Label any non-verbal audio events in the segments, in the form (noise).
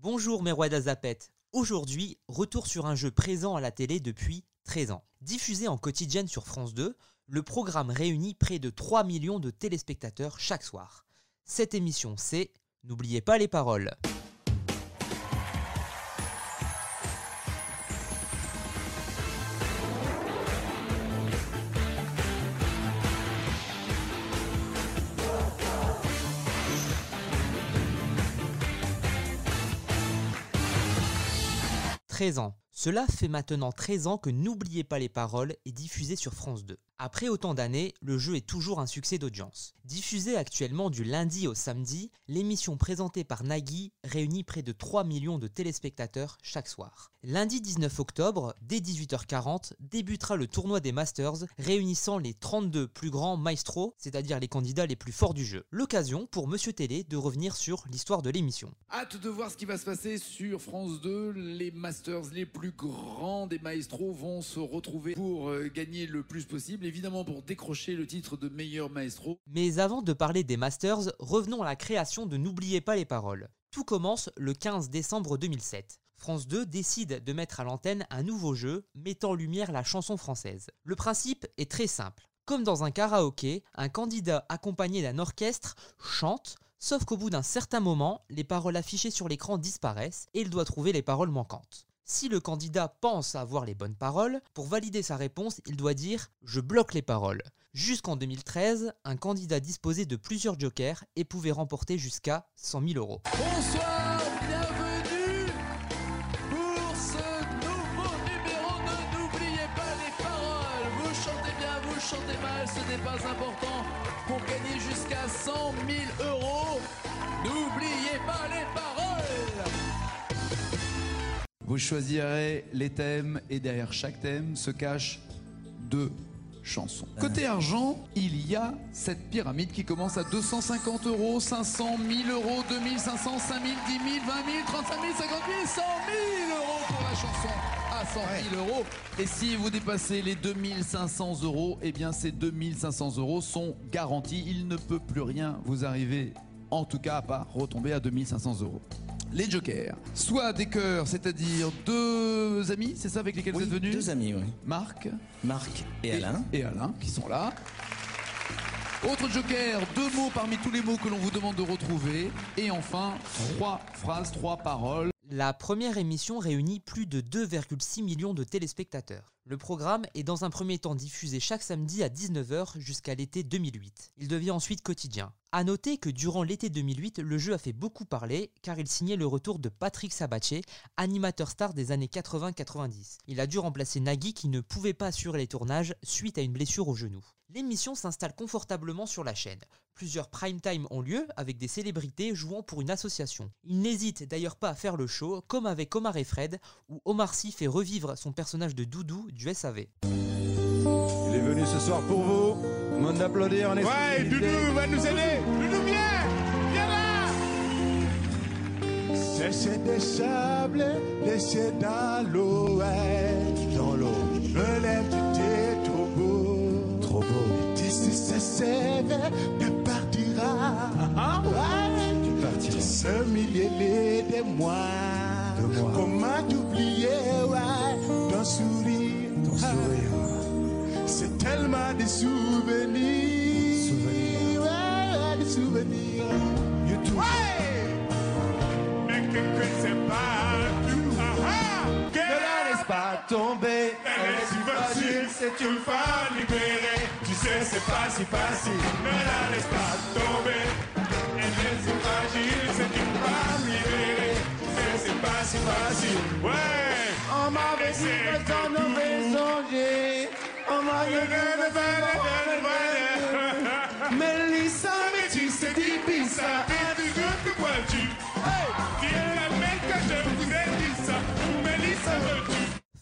Bonjour mes rois d'Azapet. Aujourd'hui, retour sur un jeu présent à la télé depuis 13 ans. Diffusé en quotidienne sur France 2, le programme réunit près de 3 millions de téléspectateurs chaque soir. Cette émission, c'est N'oubliez pas les paroles. 13 ans. Cela fait maintenant 13 ans que N'oubliez pas les paroles est diffusé sur France 2. Après autant d'années, le jeu est toujours un succès d'audience. Diffusé actuellement du lundi au samedi, l'émission présentée par Nagui réunit près de 3 millions de téléspectateurs chaque soir. Lundi 19 octobre, dès 18h40, débutera le tournoi des Masters réunissant les 32 plus grands maestros, c'est-à-dire les candidats les plus forts du jeu. L'occasion pour Monsieur Télé de revenir sur l'histoire de l'émission. Hâte de voir ce qui va se passer sur France 2. Les Masters les plus grands des maestros vont se retrouver pour euh, gagner le plus possible évidemment pour décrocher le titre de meilleur maestro. Mais avant de parler des Masters, revenons à la création de N'oubliez pas les paroles. Tout commence le 15 décembre 2007. France 2 décide de mettre à l'antenne un nouveau jeu mettant en lumière la chanson française. Le principe est très simple. Comme dans un karaoké, un candidat accompagné d'un orchestre chante, sauf qu'au bout d'un certain moment, les paroles affichées sur l'écran disparaissent et il doit trouver les paroles manquantes. Si le candidat pense avoir les bonnes paroles, pour valider sa réponse, il doit dire ⁇ Je bloque les paroles ⁇ Jusqu'en 2013, un candidat disposait de plusieurs jokers et pouvait remporter jusqu'à 100 000 euros. Bonsoir, bienvenue pour ce nouveau numéro de N'oubliez pas les paroles. Vous chantez bien, vous chantez mal, ce n'est pas important. Pour gagner jusqu'à 100 000 euros, Vous choisirez les thèmes et derrière chaque thème se cachent deux chansons. Côté argent, il y a cette pyramide qui commence à 250 euros, 500, 1000 euros, 2500, 5000, 10 000, 20 000, 35 000, 50 000, 100 000 euros pour la chanson à 100 000 euros. Et si vous dépassez les 2500 euros, eh bien ces 2500 euros sont garantis. Il ne peut plus rien vous arriver, en tout cas à part retomber à 2500 euros les jokers. Soit des cœurs, c'est-à-dire deux amis, c'est ça avec lesquels vous êtes venus Deux amis, oui. Marc Marc et, Alain. Et Alain, qui sont là. Autre joker, deux mots parmi tous les mots que l'on vous demande de retrouver. Et enfin, trois phrases, trois paroles. La première émission réunit plus de 2,6 millions de téléspectateurs. Le programme est dans un premier temps diffusé chaque samedi à 19h jusqu'à l'été 2008. Il devient ensuite quotidien. A noter que durant l'été 2008, le jeu a fait beaucoup parler car il signait le retour de Patrick Sabatier, animateur star des années 80-90. Il a dû remplacer Nagui qui ne pouvait pas assurer les tournages suite à une blessure au genou. L'émission s'installe confortablement sur la chaîne. Plusieurs prime time ont lieu avec des célébrités jouant pour une association. Il n'hésite d'ailleurs pas à faire le show, comme avec Omar et Fred, où Omar Sy fait revivre son personnage de Doudou du SAV. Il est venu ce soir pour vous. Monde d'applaudir en Ouais, Doudou va nous aider. Doudou, viens Viens là C'est des sables dans l'eau, dans l'eau. Me lève, Tu partiras. Ouais, Tu partiras. ce millier de. De. Comment t'oublier, ouais, ton sourire. Ton sourire. C'est tellement des souvenirs. Souvenirs. Ouais, ouais, des souvenirs. Mais que que c'est pas pas tomber. Elle est si facile, c'est une femme libérée. Tu sais, c'est pas si facile. Ne la laisse pas tomber. Elle est si fragile, c'est une femme libérée. Tu sais, c'est pas si facile. Ouais. On C'est que j'en aurais songé. On m'avait dit Mélissa, mais tu sais dit pis ça. Et tu veux que Dis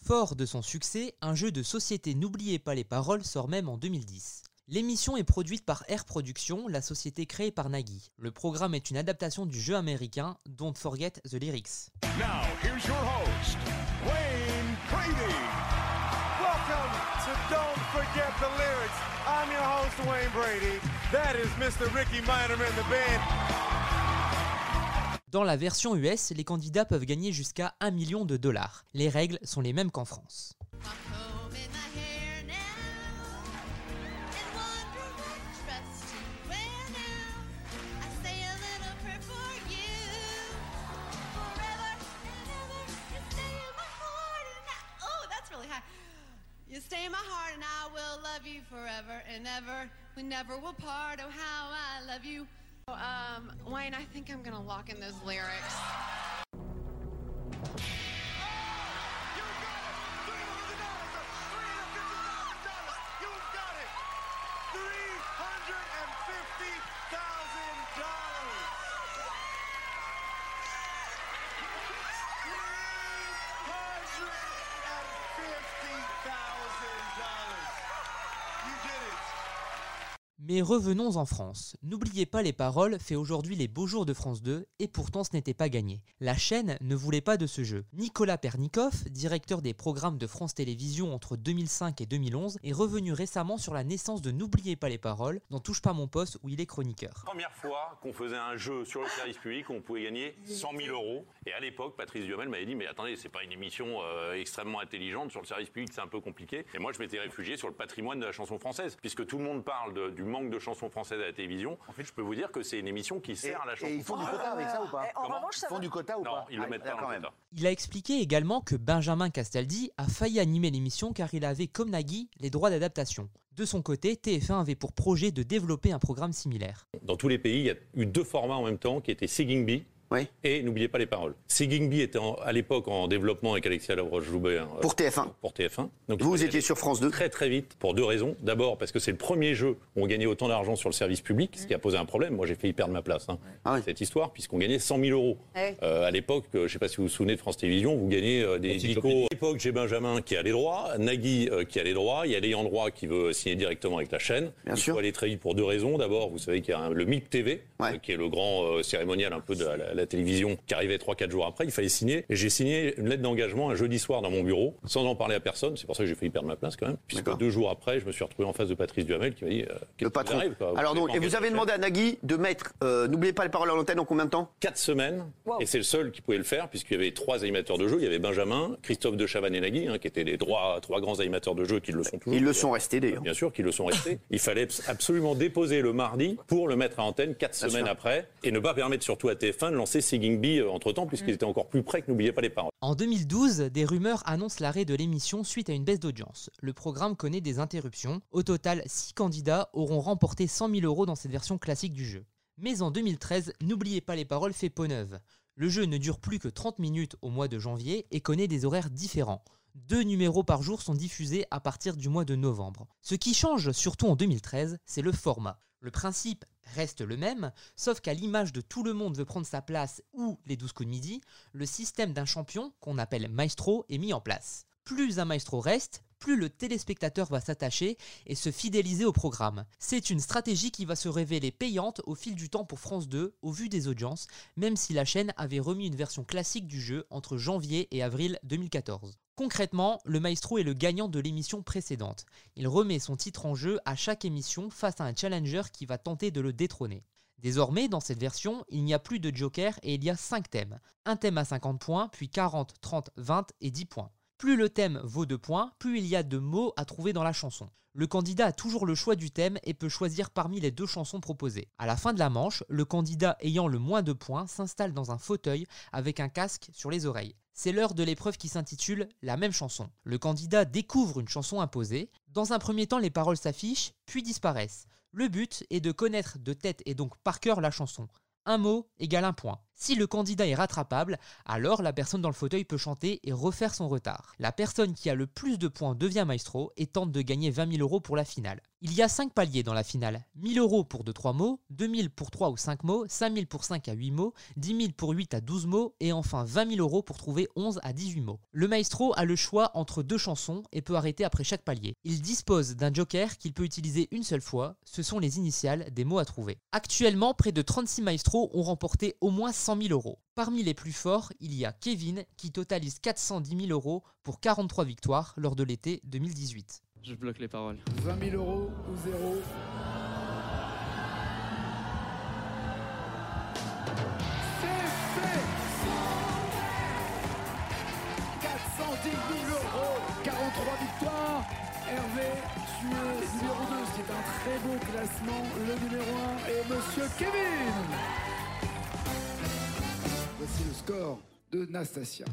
Fort de son succès, un jeu de société N'oubliez pas les paroles sort même en 2010. L'émission est produite par Air Productions, la société créée par Nagui. Le programme est une adaptation du jeu américain Don't Forget the Lyrics. Now, here's your host, Wayne Brady. Welcome to Don't Forget the Lyrics. I'm your host, Wayne Brady. That is Mr. Ricky Minor in the band. Dans la version US, les candidats peuvent gagner jusqu'à 1 million de dollars. Les règles sont les mêmes qu'en France. You stay in my heart and I will love you forever and ever. We never will part. Oh, how I love you. Um, Wayne, I think I'm gonna lock in those lyrics. Mais revenons en France. N'oubliez pas les paroles fait aujourd'hui les beaux jours de France 2 et pourtant ce n'était pas gagné. La chaîne ne voulait pas de ce jeu. Nicolas Pernikov, directeur des programmes de France Télévisions entre 2005 et 2011, est revenu récemment sur la naissance de N'oubliez pas les paroles dans Touche pas mon poste où il est chroniqueur. Première fois qu'on faisait un jeu sur le service public, on pouvait gagner 100 000 euros. Et à l'époque, Patrice Duhamel m'avait dit mais attendez, c'est pas une émission euh, extrêmement intelligente sur le service public, c'est un peu compliqué. Et moi, je m'étais réfugié sur le patrimoine de la chanson française, puisque tout le monde parle de- du manque de chansons françaises à la télévision. En fait, je peux vous dire que c'est une émission qui sert à la chanson. Et ils font du quota avec ça ou pas Comment Ils font du quota ou Non, pas ils le Ah, mettent pas quand même. quota. Il a expliqué également que Benjamin Castaldi a failli animer l'émission car il avait, comme Nagui, les droits d'adaptation. De son côté, TF1 avait pour projet de développer un programme similaire. Dans tous les pays, il y a eu deux formats en même temps qui étaient Singing Bee Oui. et N'oubliez pas les paroles. Singing Bee était en- à l'époque en développement avec Alexia Lavroche-Joubert. euh, Pour TF1. Pour TF1. Donc, Vous étiez sur France 2. Très très vite pour deux raisons. D'abord parce que c'est le premier jeu où on gagnait autant d'argent sur le service public, ce qui a posé un problème. Moi j'ai failli perdre ma place. hein, Ah oui. Cette histoire, puisqu'on gagnait 100 000 euros. Ah oui. Euh, à l'époque, euh, je ne sais pas si vous vous souvenez de France Télévisions, vous gagnez euh, des dico. À l'époque, j'ai Benjamin qui a les droits, Nagui euh, qui a les droits, il y a l'ayant droit qui veut signer directement avec la chaîne. Bien il sûr. faut aller très vite pour deux raisons. D'abord, vous savez qu'il y a un- le MIP TV, Ouais. euh, qui est le grand euh, cérémonial un peu de la, la télévision, qui arrivait 3-4 jours après. Il fallait signer. Et j'ai signé une lettre d'engagement un jeudi soir dans mon bureau, sans en parler à personne. C'est pour ça que j'ai failli perdre ma place quand même. Puisque deux jours après, je me suis retrouvé en face de Patrice Duhamel qui m'a dit euh, Le patron. vous arrive, quoi? Alors donc, et vous avez demandé à Nagui de mettre, euh, n'oubliez pas les paroles à l'antenne en combien de temps? Quatre semaines, et c'est le seul qui pouvait le faire, puisqu'il y avait trois animateurs de jeu. Il y avait Benjamin, Christophe de Chavannes et Nagui, hein, qui étaient les trois, trois grands animateurs de jeu qui le sont toujours. Ils le sont restés d'ailleurs. Bien sûr qu'ils le sont restés. Il fallait absolument déposer le mardi pour le mettre à antenne quatre Bien semaines sûr. après, et ne pas permettre surtout à TF1 de lancer Euh, entre-temps, puisqu'ils étaient encore plus près que N'oubliez pas les paroles. En 2012, des rumeurs annoncent l'arrêt de l'émission suite à une baisse d'audience. Le programme connaît des interruptions. Au total, 6 candidats auront remporté 100 000 euros dans cette version classique du jeu. Mais en 2013, n'oubliez pas les paroles fait peau neuve. Le jeu ne dure plus que 30 minutes au mois de janvier et connaît des horaires différents. Deux numéros par jour sont diffusés à partir du mois de novembre. Ce qui change, surtout en 2013, c'est le format. Le principe reste le même, sauf qu'à l'image de tout le monde veut prendre sa place ou les 12 coups de midi, le système d'un champion, qu'on appelle maestro, est mis en place. Plus un maestro reste, plus le téléspectateur va s'attacher et se fidéliser au programme. C'est une stratégie qui va se révéler payante au fil du temps pour France 2 au vu des audiences, même si la chaîne avait remis une version classique du jeu entre janvier et avril 2014. Concrètement, le maestro est le gagnant de l'émission précédente. Il remet son titre en jeu à chaque émission face à un challenger qui va tenter de le détrôner. Désormais, dans cette version, il n'y a plus de joker et il y a 5 thèmes. Un thème à 50 points, puis 40, 30, 20 et 10 points. Plus le thème vaut 2 points, plus il y a de mots à trouver dans la chanson. Le candidat a toujours le choix du thème et peut choisir parmi les deux chansons proposées. À la fin de la manche, le candidat ayant le moins de points s'installe dans un fauteuil avec un casque sur les oreilles. C'est l'heure de l'épreuve qui s'intitule La même chanson. Le candidat découvre une chanson imposée. Dans un premier temps, les paroles s'affichent, puis disparaissent. Le but est de connaître de tête et donc par cœur la chanson. Un mot égale un point. Si le candidat est rattrapable, alors la personne dans le fauteuil peut chanter et refaire son retard. La personne qui a le plus de points devient maestro et tente de gagner 20 000 euros pour la finale. Il y a 5 paliers dans la finale. 1000 euros pour 2-3 mots, 2000 pour 3 ou 5 mots, 5000 pour 5 à 8 mots, 10 000 pour 8 à 12 mots et enfin 20 000 euros pour trouver 11 à 18 mots. Le maestro a le choix entre deux chansons et peut arrêter après chaque palier. Il dispose d'un joker qu'il peut utiliser une seule fois, ce sont les initiales des mots à trouver. Actuellement, près de 36 maestros ont remporté au moins 000 euros. Parmi les plus forts, il y a Kevin qui totalise 410 000 euros pour 43 victoires lors de l'été 2018. Je bloque les paroles. 20 000 euros ou zéro C'est fait 410 000 euros 43 victoires Hervé, tu numéro 2, c'est un très beau classement. Le numéro 1 est Monsieur Kevin le score de Nastasia.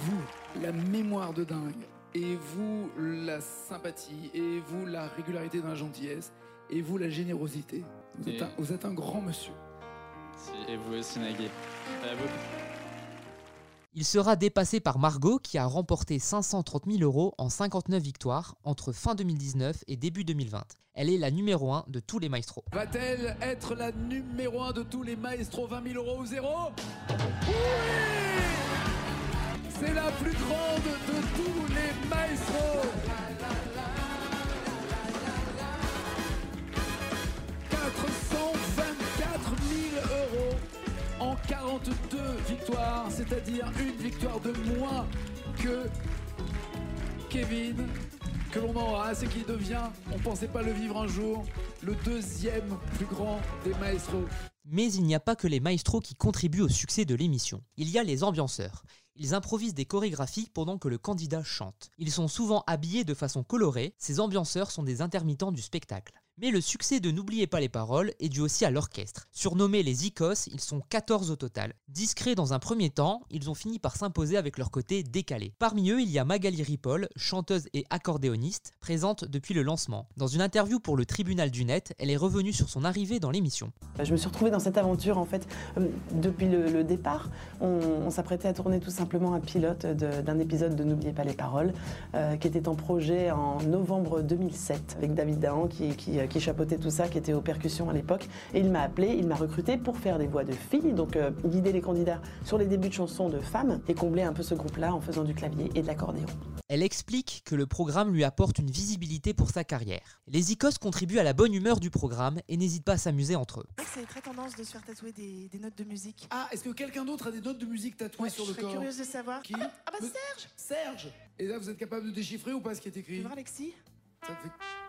Vous, la mémoire de dingue, et vous, la sympathie, et vous, la régularité dans la gentillesse, et vous, la générosité. Vous, êtes, un, vous êtes un grand monsieur. Si- Et vous aussi, Nagui. Il sera dépassé par Margot qui a remporté 530 000 euros en 59 victoires entre fin 2019 et début 2020. Elle est la numéro 1 de tous les maestros. Va-t-elle être la numéro 1 de tous les maestros 20 000 euros ou zéro? Oui C'est la plus grande de tous les maestros 424 000 euros en 42 victoires, c'est-à-dire une victoire de moins que Kevin, que l'on embrasse et qui devient, on pensait pas le vivre un jour, le deuxième plus grand des maestros. Mais il n'y a pas que les maestros qui contribuent au succès de l'émission. Il y a les ambianceurs. Ils improvisent des chorégraphies pendant que le candidat chante. Ils sont souvent habillés de façon colorée, ces ambianceurs sont des intermittents du spectacle. Mais le succès de N'oubliez pas les paroles est dû aussi à l'orchestre. Surnommés les Icos, ils sont 14 au total. Discrets dans un premier temps, ils ont fini par s'imposer avec leur côté décalé. Parmi eux, il y a Magali Ripoll, chanteuse et accordéoniste, présente depuis le lancement. Dans une interview pour le Tribunal du Net, elle est revenue sur son arrivée dans l'émission. Je me suis retrouvée dans cette aventure en fait euh, depuis le, départ. On, s'apprêtait à tourner tout simplement un pilote d'un épisode de N'oubliez pas les paroles, euh, qui était en projet en novembre 2007 avec David Dahan qui, qui, qui chapeautait tout ça, qui était aux percussions à l'époque. Et il m'a appelé, il m'a recruté pour faire des voix de filles, donc euh, guider les candidats sur les débuts de chansons de femmes et combler un peu ce groupe-là en faisant du clavier et de l'accordéon. Elle explique que le programme lui apporte une visibilité pour sa carrière. Les Icos contribuent à la bonne humeur du programme et n'hésitent pas à s'amuser entre eux. C'est très tendance de se faire tatouer des, des notes de musique. Ah, est-ce que quelqu'un d'autre a des notes de musique tatouées sur je le serais corps curieuse de savoir. Qui Ah, ah bah Serge Serge Et là, vous êtes capable de déchiffrer ou pas ce qui est Tu écrit veux voir Alexis Ça me fait-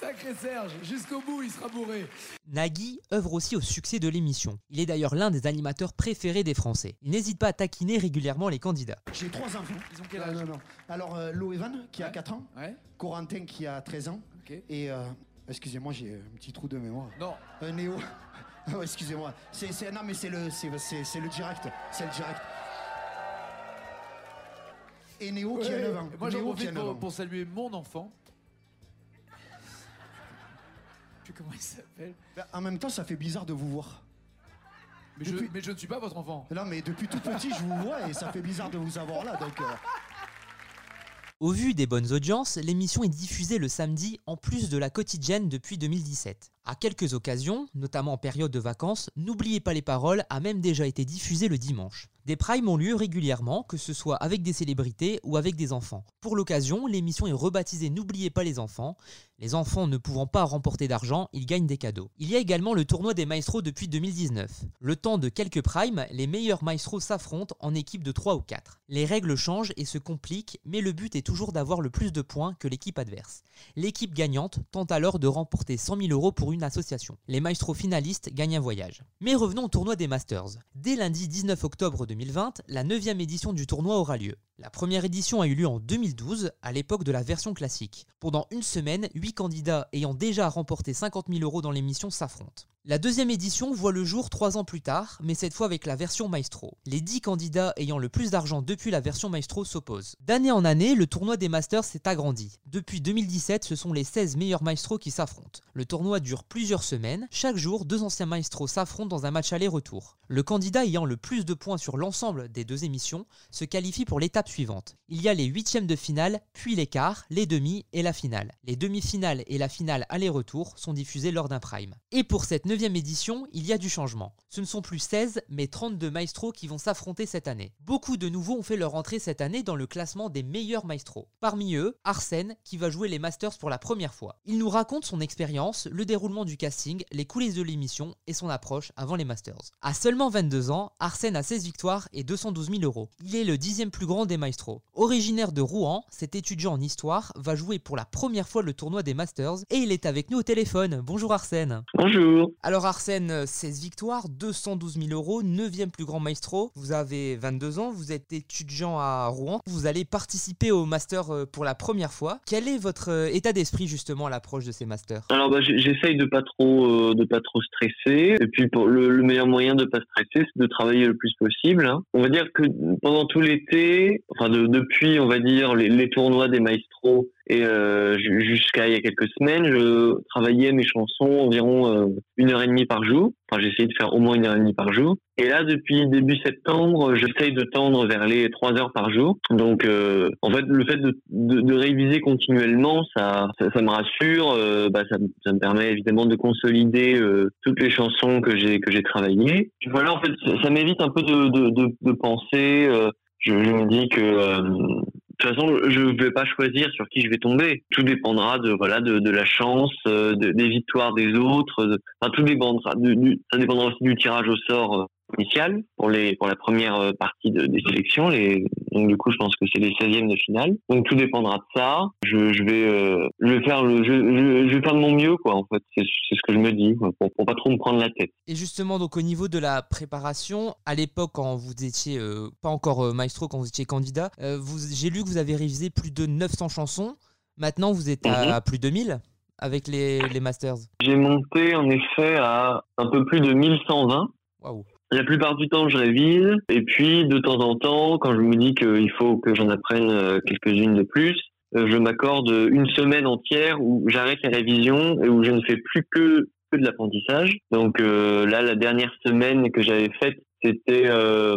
Sacré Serge, jusqu'au bout, il sera bourré. Nagui œuvre aussi au succès de l'émission. Il est d'ailleurs l'un des animateurs préférés des Français. Il n'hésite pas à taquiner régulièrement les candidats. J'ai trois enfants. Ils ont quel âge? Non, non. Alors, euh, Loevan, qui a Ouais. 4 ans. Ouais. Corentin, qui a 13 ans. Et, euh, excusez-moi, j'ai un petit trou de mémoire. Non. Euh, Néo. Ouais, (laughs) excusez-moi. C'est, c'est- non, mais c'est le, c'est, c'est- c'est le direct. C'est le direct. Et Néo qui a Ouais. 9 ans. Moi, j'en profite 9 pour, saluer mon enfant. Je sais plus comment il s'appelle. Bah, En même temps, ça fait bizarre de vous voir. Mais, je, Depuis- mais je ne suis pas votre enfant. Non, mais depuis tout petit, je vous vois et ça fait bizarre de vous avoir là. Donc, euh, Au vu des bonnes audiences, l'émission est diffusée le samedi en plus de la quotidienne depuis 2017. À quelques occasions, notamment en période de vacances, N'oubliez pas les paroles a même déjà été diffusé le dimanche. Des primes ont lieu régulièrement, que ce soit avec des célébrités ou avec des enfants. Pour l'occasion, l'émission est rebaptisée N'oubliez pas les enfants. Les enfants ne pouvant pas remporter d'argent, ils gagnent des cadeaux. Il y a également le tournoi des maestros depuis 2019. Le temps de quelques primes, les meilleurs maestros s'affrontent en équipe de 3 ou 4. Les règles changent et se compliquent, mais le but est toujours d'avoir le plus de points que l'équipe adverse. L'équipe gagnante tente alors de remporter 100 000 euros pour une association. Les maestros finalistes gagnent un voyage. Mais revenons au tournoi des Masters. Dès lundi 19 octobre 2020, la 9 édition du tournoi aura lieu. La première édition a eu lieu en 2012, à l'époque de la version classique. Pendant une semaine, 8 candidats ayant déjà remporté 50 000 euros dans l'émission s'affrontent. La deuxième édition voit le jour 3 ans plus tard, mais cette fois avec la version Maestro. Les 10 candidats ayant le plus d'argent depuis la version Maestro s'opposent. D'année en année, le tournoi des Masters s'est agrandi. Depuis 2017, ce sont les 16 meilleurs maestros qui s'affrontent. Le tournoi dure plusieurs semaines. Chaque jour, deux anciens maestros s'affrontent dans un match aller-retour. Le candidat ayant le plus de points sur l'ensemble des deux émissions se qualifie pour l'étape suivante. Il y a les huitièmes de finale, puis les quarts, les demi et la finale. Les demi-finales et la finale aller-retour sont diffusées lors d'un prime. Et pour cette neuvième édition, il y a du changement. Ce ne sont plus 16, mais 32 maestros qui vont s'affronter cette année. Beaucoup de nouveaux ont fait leur entrée cette année dans le classement des meilleurs maestros. Parmi eux, Arsène, qui va jouer les Masters pour la première fois. Il nous raconte son expérience, le déroulement du casting, les coulisses de l'émission et son approche avant les Masters. À seulement 22 ans, Arsène a 16 victoires et 212 000 euros. Il est le dixième plus grand des maestros. Originaire de Rouen, cet étudiant en histoire va jouer pour la première fois le tournoi des Masters et il est avec nous au téléphone. Bonjour Arsène. Bonjour. Alors Arsène, 16 victoires, 212 000 euros, 9e plus grand maestro. Vous avez 22 ans, vous êtes étudiant à Rouen. Vous allez participer au Master euh, pour la première fois. Quel est votre euh, état d'esprit justement à l'approche de ces Masters? Alors bah, j'essaye de pas trop euh, pas trop stresser et puis le, le meilleur moyen de pas stresser c'est de travailler le plus possible. hein. On va dire que pendant tout l'été, enfin de- depuis on va dire les tournois des maestros et euh, ju- jusqu'à il y a quelques semaines, je travaillais mes chansons environ euh, une heure et demie par jour. Enfin j'essayais de faire au moins une heure et demie par jour. Et là depuis début septembre, j'essaye de tendre vers les trois heures par jour. Donc euh, en fait le fait de, de, de réviser continuellement, ça ça, me rassure. euh, bah, ça, ça me permet évidemment de consolider euh, toutes les chansons que j'ai que j'ai travaillées. Voilà en fait ça, m'évite un peu de de, penser. euh, je, je me dis que toute façon, je ne vais pas choisir sur qui je vais tomber. Tout dépendra de voilà de, de la chance, euh, de- des victoires des autres. de- enfin, tout dépendra. Du, ça dépendra aussi du tirage au sort initial pour les pour la première euh, partie de- des sélections. Les, donc du coup, je pense que c'est les 16e de finale. Donc tout dépendra de ça. Je, je vais euh, je vais faire le je, je, je vais faire de mon mieux quoi. En fait, c'est c'est ce que je me dis quoi, pour, pour pas trop me prendre la tête. Et justement, donc au niveau de la préparation, à l'époque quand vous étiez euh, pas encore euh, maestro, quand vous étiez candidat, vous, j'ai lu que vous avez révisé plus de 900 chansons. Maintenant, vous êtes à, Mhm. à plus de 1000 avec les, les masters. J'ai monté en effet à un peu plus de 1120. Waouh. La plupart du temps, je révise. Et puis, de temps en temps, quand je me dis qu'il faut que j'en apprenne euh, quelques-unes de plus, euh, je m'accorde une semaine entière où j'arrête les révisions et où je ne fais plus que, que de l'apprentissage. Donc euh, là, la dernière semaine que j'avais faite, c'était euh,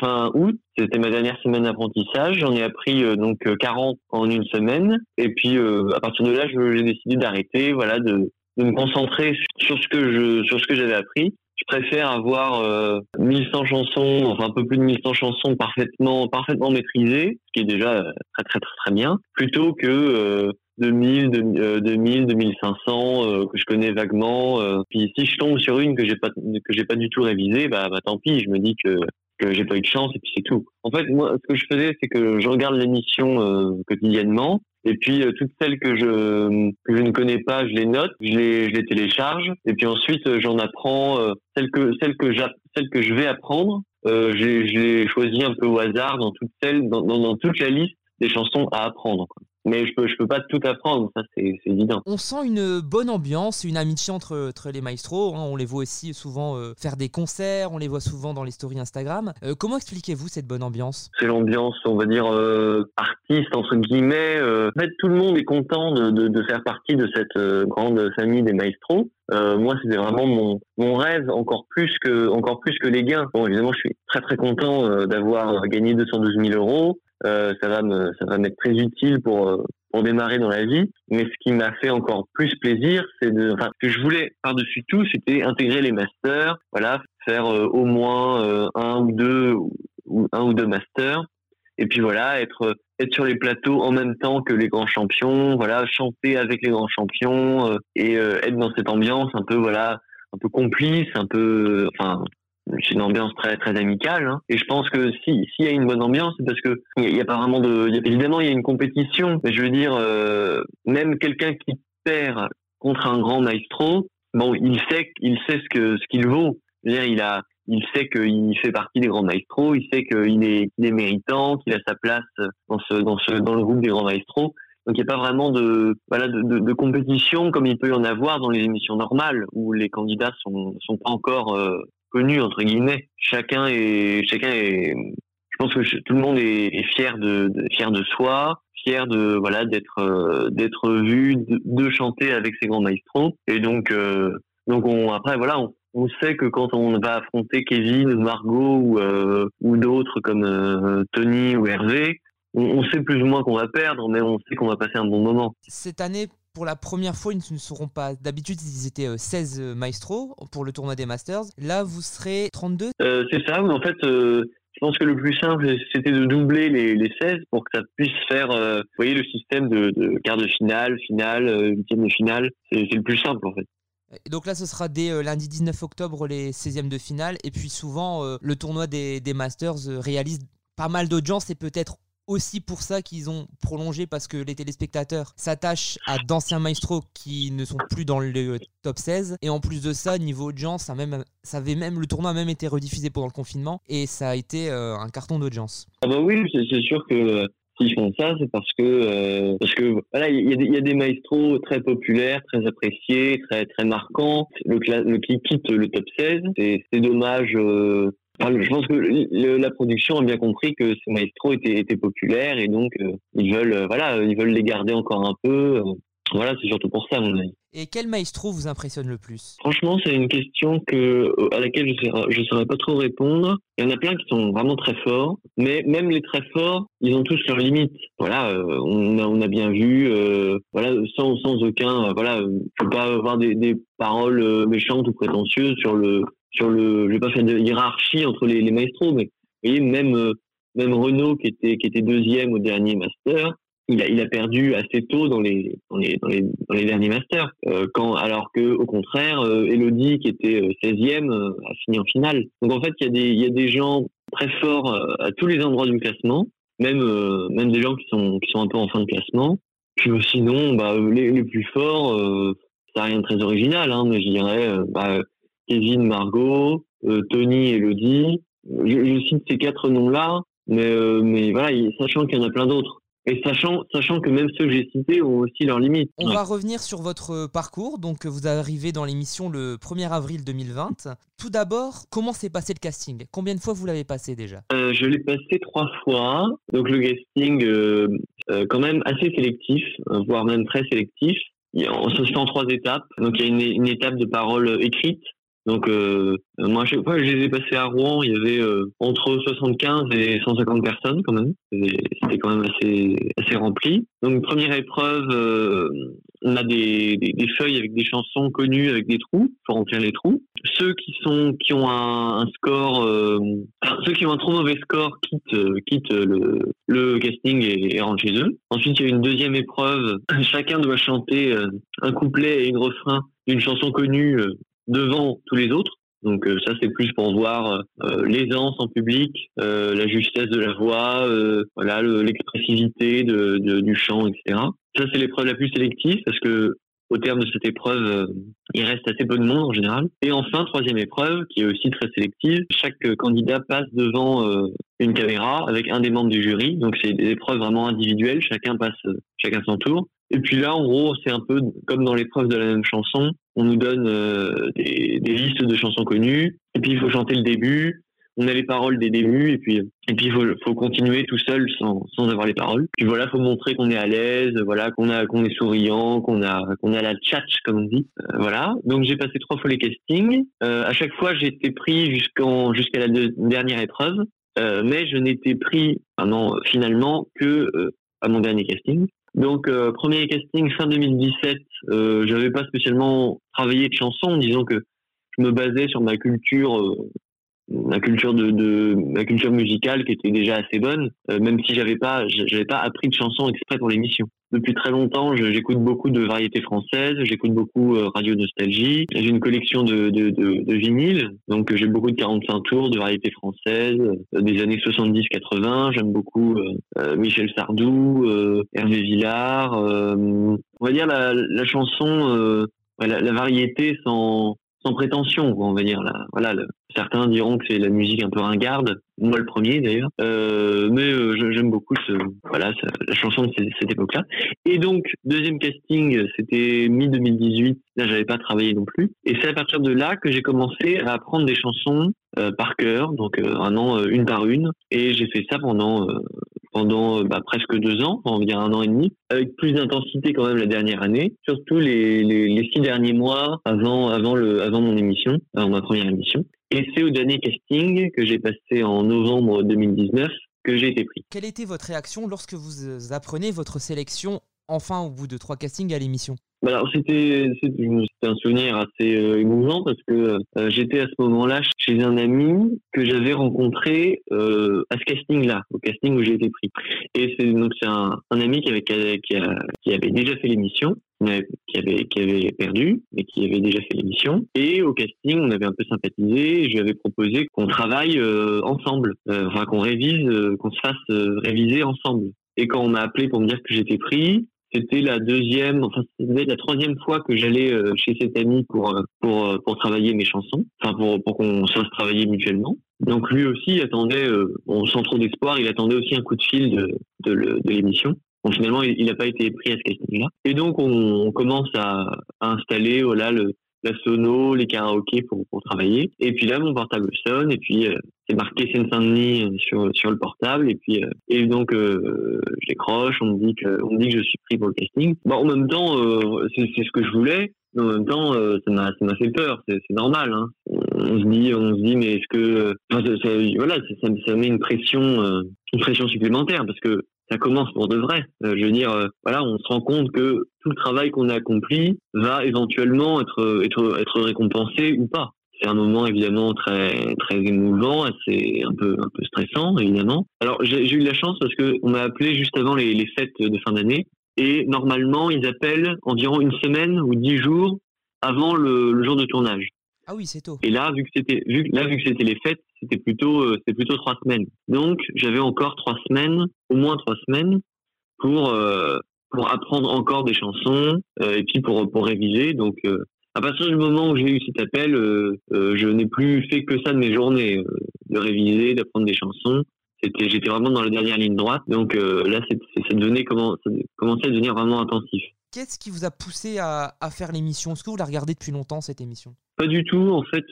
fin août. C'était ma dernière semaine d'apprentissage. J'en ai appris euh, donc euh, 40 en une semaine. Et puis, euh, à partir de là, j'ai décidé d'arrêter, voilà, de, de me concentrer sur ce que je, sur ce que j'avais appris. Je préfère avoir euh, 1100 chansons, enfin un peu plus de 1100 chansons parfaitement, parfaitement maîtrisées, ce qui est déjà euh, très très très très bien, plutôt que euh, 2000, 2000, euh, 2000, 2500 euh, que je connais vaguement. euh. Puis si je tombe sur une que j'ai pas que j'ai pas du tout révisée, bah, bah tant pis, je me dis que que j'ai pas eu de chance et puis c'est tout. En fait, moi, ce que je faisais, c'est que je regarde l'émission euh, quotidiennement et puis euh, toutes celles que je que je ne connais pas, je les note, je les je les télécharge et puis ensuite euh, j'en apprends euh, celles que celles que j'app- celles que je vais apprendre. Euh, j'ai je les choisis un peu au hasard dans toutes celles dans, dans, dans toute la liste des chansons à apprendre. quoi. Mais je peux je peux pas tout apprendre, ça c'est évident. On sent une bonne ambiance, une amitié entre, entre les maestros. hein. On les voit aussi souvent euh, faire des concerts, on les voit souvent dans les stories Instagram. Euh, comment expliquez-vous cette bonne ambiance? C'est l'ambiance, on va dire, euh, artiste, entre guillemets. En fait, tout le monde est content de, de, de faire partie de cette grande famille des maestros. Euh, moi, c'était vraiment mon, mon rêve, encore plus que encore plus que les gains. Bon, évidemment, je suis très très content euh, d'avoir gagné 212 000 euros. Euh, ça va me ça va m'être très utile pour euh, pour démarrer dans la vie. Mais ce qui m'a fait encore plus plaisir, c'est de, enfin, ce que je voulais par-dessus tout, c'était intégrer les masters. Voilà, faire euh, au moins un ou deux ou un ou deux masters et puis voilà être être sur les plateaux en même temps que les grands champions voilà chanter avec les grands champions et être dans cette ambiance un peu voilà un peu complice un peu enfin c'est une ambiance très très amicale hein. et je pense que si s'il y a une bonne ambiance c'est parce que il y a- pas vraiment de évidemment il y a une compétition mais je veux dire euh, même quelqu'un qui perd contre un grand maestro bon il sait il sait ce que ce qu'il vaut dire il a il sait qu'il fait partie des grands maestros, il sait qu'il est, qu'il est méritant, qu'il a sa place dans ce, dans ce, dans le groupe des grands maestros. Donc il n'y a pas vraiment de, voilà, de, de, de compétition comme il peut y en avoir dans les émissions normales où les candidats sont, sont pas encore euh, connus entre guillemets. Chacun est, chacun est, je pense que tout le monde est, fier de, fier de soi, fier de voilà d'être euh, d'être vu, de, chanter avec ces grands maestros. Et donc euh, donc on, après voilà on, sait que quand on va affronter Kevin Margot ou, euh, ou d'autres comme Tony ou Hervé, on sait plus ou moins qu'on va perdre, mais on sait qu'on va passer un bon moment. Cette année, pour la première fois, ils ne seront pas. D'habitude, ils étaient euh, 16 maestros pour le tournoi des Masters. Là, vous serez 32 Euh, c'est ça, en fait, euh, je pense que le plus simple, c'était de doubler les, les 16 pour que ça puisse faire, euh, vous voyez, le système de, de quart de finale, finale, euh, huitième de finale. C'est le plus simple, en fait. Donc là, ce sera dès euh, lundi 19 octobre les 16e de finale. Et puis souvent, euh, le tournoi des, des Masters euh, réalise pas mal d'audience et peut-être aussi pour ça qu'ils ont prolongé parce que les téléspectateurs s'attachent à d'anciens maestros qui ne sont plus dans le top 16. Et en plus de ça, niveau audience, ça, même, ça avait même, le tournoi a même été rediffusé pendant le confinement et ça a été euh, un carton d'audience. Ah bah oui, c'est sûr que euh, s'ils font ça, c'est parce que euh, parce que voilà, il y, a des- maestros très populaires, très appréciés, très très marquants. Le, le qui quitte le top 16, c'est dommage. Je pense que le- la production a bien compris que ces maestros étaient, étaient populaires et donc euh, ils veulent euh, voilà ils veulent les garder encore un peu. euh. voilà, c'est surtout pour ça mon avis. Et quel maestro vous impressionne le plus? Franchement, c'est une question que, à laquelle je ne saurais pas trop répondre. Il y en a plein qui sont vraiment très forts, mais même les très forts, ils ont tous leurs limites. Voilà, euh, on, a, on a bien vu, euh, voilà, sans, sans aucun, euh, voilà, faut pas avoir des, des paroles méchantes ou prétentieuses sur le, sur le, je vais pas faire de hiérarchie entre les, les maestros, mais vous voyez, même, euh, même Renault qui était, qui était deuxième au dernier master, il a, il a perdu assez tôt dans les, dans les, dans les, dans les derniers masters. Euh, quand, alors que, au contraire, euh, Elodie, qui était euh, 16e, euh, a fini en finale. Donc en fait, il y a des, il y a des gens très forts euh, à tous les endroits du classement, même, euh, même des gens qui sont, qui sont un peu en fin de classement. Puis euh, sinon, bah, euh, les, les plus forts, euh, ça n'a rien de très original, hein, mais je dirais euh, bah, Kevin, Margot, euh, Tony, Elodie. Je, je cite ces quatre noms-là, mais, euh, mais voilà, il- sachant qu'il y en a plein d'autres. Et sachant, sachant que même ceux que j'ai cités ont aussi leurs limites. On Ouais. va revenir sur votre parcours. Donc, vous arrivez dans l'émission le 1er avril 2020. Tout d'abord, comment s'est passé le casting? Combien de fois vous l'avez passé déjà? Euh, je l'ai passé trois fois, donc le casting euh, euh, quand même assez sélectif, euh, voire même très sélectif. Il y a- Ça se fait en trois étapes. Donc il y a une, une étape de parole écrite. Donc euh, moi chaque fois que je les ai passés à Rouen, il y avait euh, entre 75 et 150 personnes quand même. C'était quand même assez assez rempli. Donc première épreuve, euh, on a des, des, feuilles avec des chansons connues avec des trous, faut remplir les trous. Ceux qui sont qui ont un, un score, euh, ceux qui ont un trop mauvais score quittent euh, quittent le, le casting et, rentrent chez eux. Ensuite, il y a une deuxième épreuve. (laughs) Chacun doit chanter euh, un couplet et une refrain d'une chanson connue euh, devant tous les autres. Donc euh, ça c'est plus pour voir euh, l'aisance en public, euh, la justesse de la voix, euh, voilà le- l'expressivité de, de- du chant, etc. Ça c'est l'épreuve la plus sélective parce que au terme de cette épreuve, euh, il reste assez peu de monde en général. Et enfin, troisième épreuve, qui est aussi très sélective, chaque euh, candidat passe devant euh, une caméra avec un des membres du jury. Donc c'est des épreuves vraiment individuelles, chacun passe euh, chacun son tour. Et puis là, en gros, c'est un peu comme dans l'épreuve de la même chanson. On nous donne euh, des, des listes de chansons connues, et puis il faut chanter le début. On a les paroles des débuts, et puis et puis il faut, faut continuer tout seul sans, sans avoir les paroles. Puis voilà, faut montrer qu'on est à l'aise, voilà, qu'on a qu'on est souriant, qu'on a qu'on a la tchatch comme on dit. Euh, voilà. Donc j'ai passé trois fois les castings. Euh, à chaque fois, été pris jusqu'en jusqu'à la dernière épreuve, Euh, mais je n'étais pris, ah finalement que euh, à mon dernier casting. Donc euh, premier casting fin 2017, euh, j'avais pas spécialement travaillé de chansons, disons que je me basais sur ma culture euh, ma culture de, de ma culture musicale qui était déjà assez bonne euh, même si j'avais pas j'avais pas appris de chansons exprès pour l'émission depuis très longtemps j'écoute beaucoup de variétés françaises j'écoute beaucoup euh, radio nostalgie. J'ai une collection de de, de, de vinyles donc j'ai beaucoup de 45 tours de variétés françaises euh, des années 70 80 j'aime beaucoup euh, euh, Michel Sardou euh, Hervé Villard euh, on va dire la, la chanson la, la variété sans sans prétention, on va dire. Là. Voilà, certains diront que c'est la musique un peu ringarde, moi le premier d'ailleurs. Euh, mais euh, j'aime beaucoup ce, voilà, la chanson de cette époque-là. Et donc, deuxième casting, c'était mi-2018. Là, j'avais pas travaillé non plus. Et c'est à partir de là que j'ai commencé à apprendre des chansons euh, par cœur, donc euh, un an, euh, une par une. Et j'ai fait ça pendant euh, pendant euh, bah, presque deux ans, on va dire un an et demi, avec plus d'intensité quand même la dernière année, surtout les, six derniers mois avant avant mon émission, avant ma première émission. Et c'est au dernier casting que j'ai passé en novembre 2019 que j'ai été pris. Quelle était votre réaction lorsque vous euh, apprenez votre sélection enfin au bout de trois castings à l'émission Bah c'était un souvenir assez euh, émouvant parce que euh, j'étais à ce moment-là chez un ami que j'avais rencontré euh, à ce casting-là, au casting où j'ai été pris. Et c'est un, ami qui avait qui, avait déjà fait l'émission, qui avait, qui avait, perdu, mais qui avait déjà fait l'émission. Et au casting, on avait un peu sympathisé. Et je lui avais proposé qu'on travaille ensemble, qu'on révise, qu'on se fasse réviser ensemble. Et quand on m'a appelé pour me dire que j'étais pris, c'était la deuxième, enfin c'était la troisième fois que j'allais euh, chez cet ami pour euh, pour euh, pour travailler mes chansons, enfin pour pour qu'on fasse travailler mutuellement. Donc lui aussi attendait, euh, bon, sans trop d'espoir, il attendait aussi un coup de fil de de, l'émission. Bon, finalement, il n'a pas été pris à ce casting-là. Et donc, on, on commence à, à installer voilà, le, la sono, les karaokés pour, pour travailler. Et puis là, mon portable sonne, et puis euh, marqué Seine-Saint-Denis euh, sur, sur le portable. Et puis, euh, et donc, euh, je décroche, on me, dit que, on me dit que je suis pris pour le casting. Bon, en même temps, euh, c'est ce que je voulais. Mais en même temps, euh, ça m'a ça m'a fait peur. C'est normal. Hein. On se dit, on se dit, mais est-ce que, enfin, ça, voilà, ça, ça- met une pression, une pression supplémentaire parce que ça commence pour de vrai. Je veux dire, voilà, on se rend compte que tout le travail qu'on a accompli va éventuellement être être être récompensé ou pas. C'est un moment évidemment très très émouvant, c'est un peu un peu stressant évidemment. Alors j'ai eu de la chance parce que on m'a appelé juste avant les, les fêtes de fin d'année et normalement ils appellent environ une semaine ou dix jours avant le, le jour de tournage. Ah oui, c'est tôt. Et là, vu que c'était vu, là vu que c'était les fêtes, c'était plutôt euh, c'était plutôt trois semaines. Donc j'avais encore trois semaines, au moins trois semaines, pour euh, pour apprendre encore des chansons euh, et puis pour pour réviser. Donc euh, à partir du moment où j'ai eu cet appel, euh, euh, je n'ai plus fait que ça de mes journées, euh, de réviser, d'apprendre des chansons. C'était j'étais vraiment dans la dernière ligne droite. Donc là, c'est ça devenait comment ça commençait à devenir vraiment intensif. Qu'est-ce qui vous a poussé à, à faire l'émission? Est-ce que vous la regardez depuis longtemps, cette émission? Pas du tout. En fait,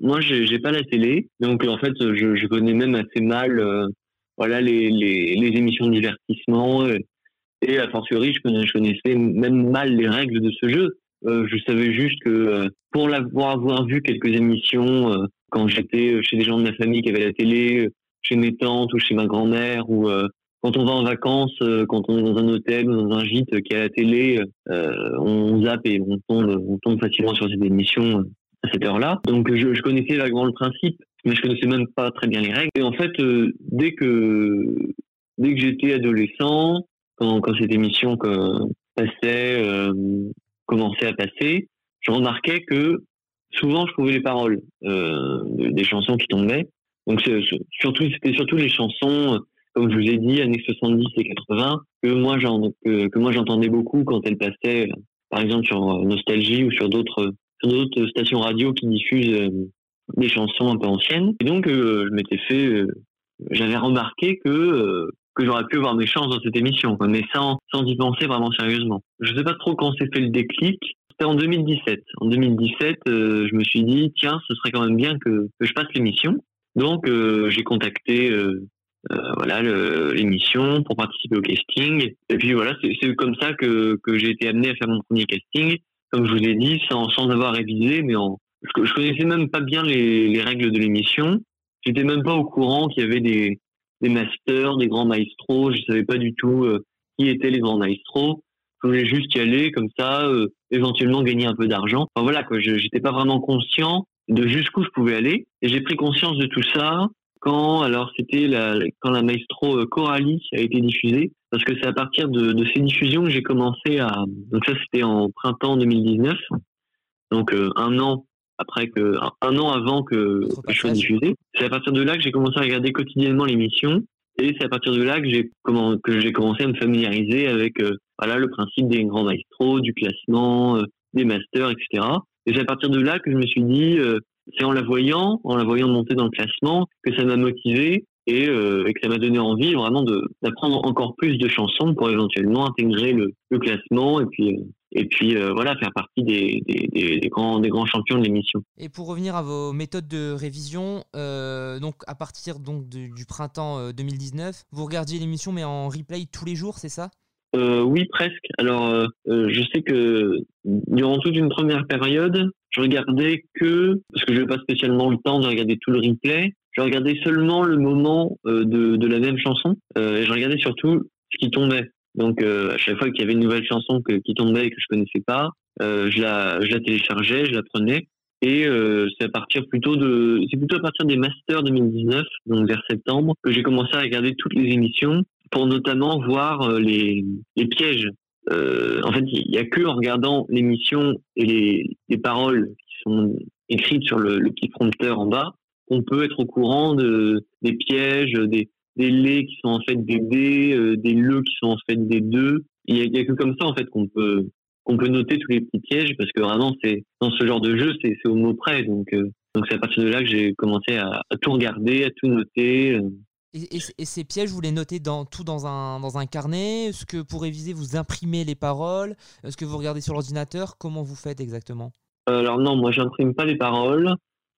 moi, j'ai j'ai pas la télé, donc en fait, je, je connais même assez mal, voilà, les, les, les émissions de divertissement. et a fortiori, je connaissais même mal les règles de ce jeu. Euh, je savais juste que euh, pour l'avoir avoir vu quelques émissions euh, quand j'étais chez des gens de ma famille qui avaient la télé, chez mes tantes ou chez ma grand-mère, ou quand on va en vacances, quand on est dans un hôtel ou dans un gîte qui a la télé, on zappe et on tombe, facilement sur cette émission euh, à cette heure-là. Donc je, connaissais vaguement le principe, mais je connaissais même pas très bien les règles. Et en fait, dès que dès que j'étais adolescent, quand, cette émission passait, commençait à passer, je remarquais que souvent je trouvais les paroles euh, de- des chansons qui tombaient. Donc surtout c'était surtout les chansons, euh, comme je vous ai dit, années 70 et 80, que moi j'entendais beaucoup quand elles passaient, euh, par exemple sur euh, Nostalgie ou sur d'autres d'autres stations radio qui diffusent des chansons un peu anciennes. Et donc euh, je m'étais fait, j'avais remarqué que que j'aurais pu avoir mes chances dans cette émission, quoi, mais sans sans y penser vraiment sérieusement. Je sais pas trop quand s'est fait le déclic. C'était en 2017. En 2017, euh, je me suis dit tiens, ce serait quand même bien que, que je passe l'émission. Donc euh, j'ai contacté euh, euh, voilà l'émission pour participer au casting. Et puis voilà, c'est comme ça que, que j'ai été amené à faire mon premier casting. Comme je vous ai dit, sans, sans avoir révisé, mais en, je, je connaissais même pas bien les, les règles de l'émission. J'étais même pas au courant qu'il y avait des, des masters, des grands maestros. Je savais pas du tout euh, qui étaient les grands maestros. Je voulais juste y aller comme ça, euh, éventuellement gagner un peu d'argent. Enfin voilà quoi, je j'étais pas vraiment conscient de jusqu'où je pouvais aller. Et j'ai pris conscience de tout ça quand alors c'était la quand la maestro euh, Coralie a été diffusée parce que c'est à partir de, ces diffusions que j'ai commencé à donc ça c'était en printemps 2019 donc un an après que un, an avant que, que je sois diffusé. C'est à partir de là que j'ai commencé à regarder quotidiennement l'émission et c'est à partir de là que j'ai comment que j'ai commencé à me familiariser avec euh, voilà le principe des grands maestros du classement euh, des masters etc et c'est à partir de là que je me suis dit euh, c'est en la voyant, en la voyant monter dans le classement, que ça m'a motivé et, euh, et que ça m'a donné envie vraiment d'apprendre encore plus de chansons pour éventuellement intégrer le, le classement et puis euh, et puis euh, voilà faire partie des, des, des, des grands des grands champions de l'émission. Et pour revenir à vos méthodes de révision, euh, donc à partir donc du, du printemps euh, 2019, vous regardiez l'émission mais en replay tous les jours, c'est ça? Oui, presque. Alors, je sais que durant toute une première période, je regardais que, parce que je n'avais pas spécialement le temps de regarder tout le replay, je regardais seulement le moment euh, de, de la même chanson, euh, et je regardais surtout ce qui tombait. Donc, euh, à chaque fois qu'il y avait une nouvelle chanson que, qui tombait et que je connaissais pas, euh, je, la, je la téléchargeais, je la prenais, et euh, c'est à partir plutôt de, c'est plutôt à partir des Masters 2019, donc vers septembre, que j'ai commencé à regarder toutes les émissions pour notamment voir euh, les, les pièges en fait, il y a que en regardant l'émission et les, les paroles qui sont écrites sur le, le petit prompteur en bas qu'on peut être au courant de, des pièges, des, des laits qui sont en fait des dés, euh, des le qui sont en fait des deux. Il y a, il y a que comme ça en fait qu'on peut qu'on peut noter tous les petits pièges parce que vraiment c'est dans ce genre de jeu c'est au mot près donc euh, donc c'est à partir de là que j'ai commencé à, à tout regarder, à tout noter. euh. Et, et- et ces pièges, vous les notez dans, tout dans un, dans un carnet? Est-ce que pour réviser, vous imprimez les paroles? Est-ce que vous regardez sur l'ordinateur? Comment vous faites exactement? Alors non, moi j'imprime pas les paroles.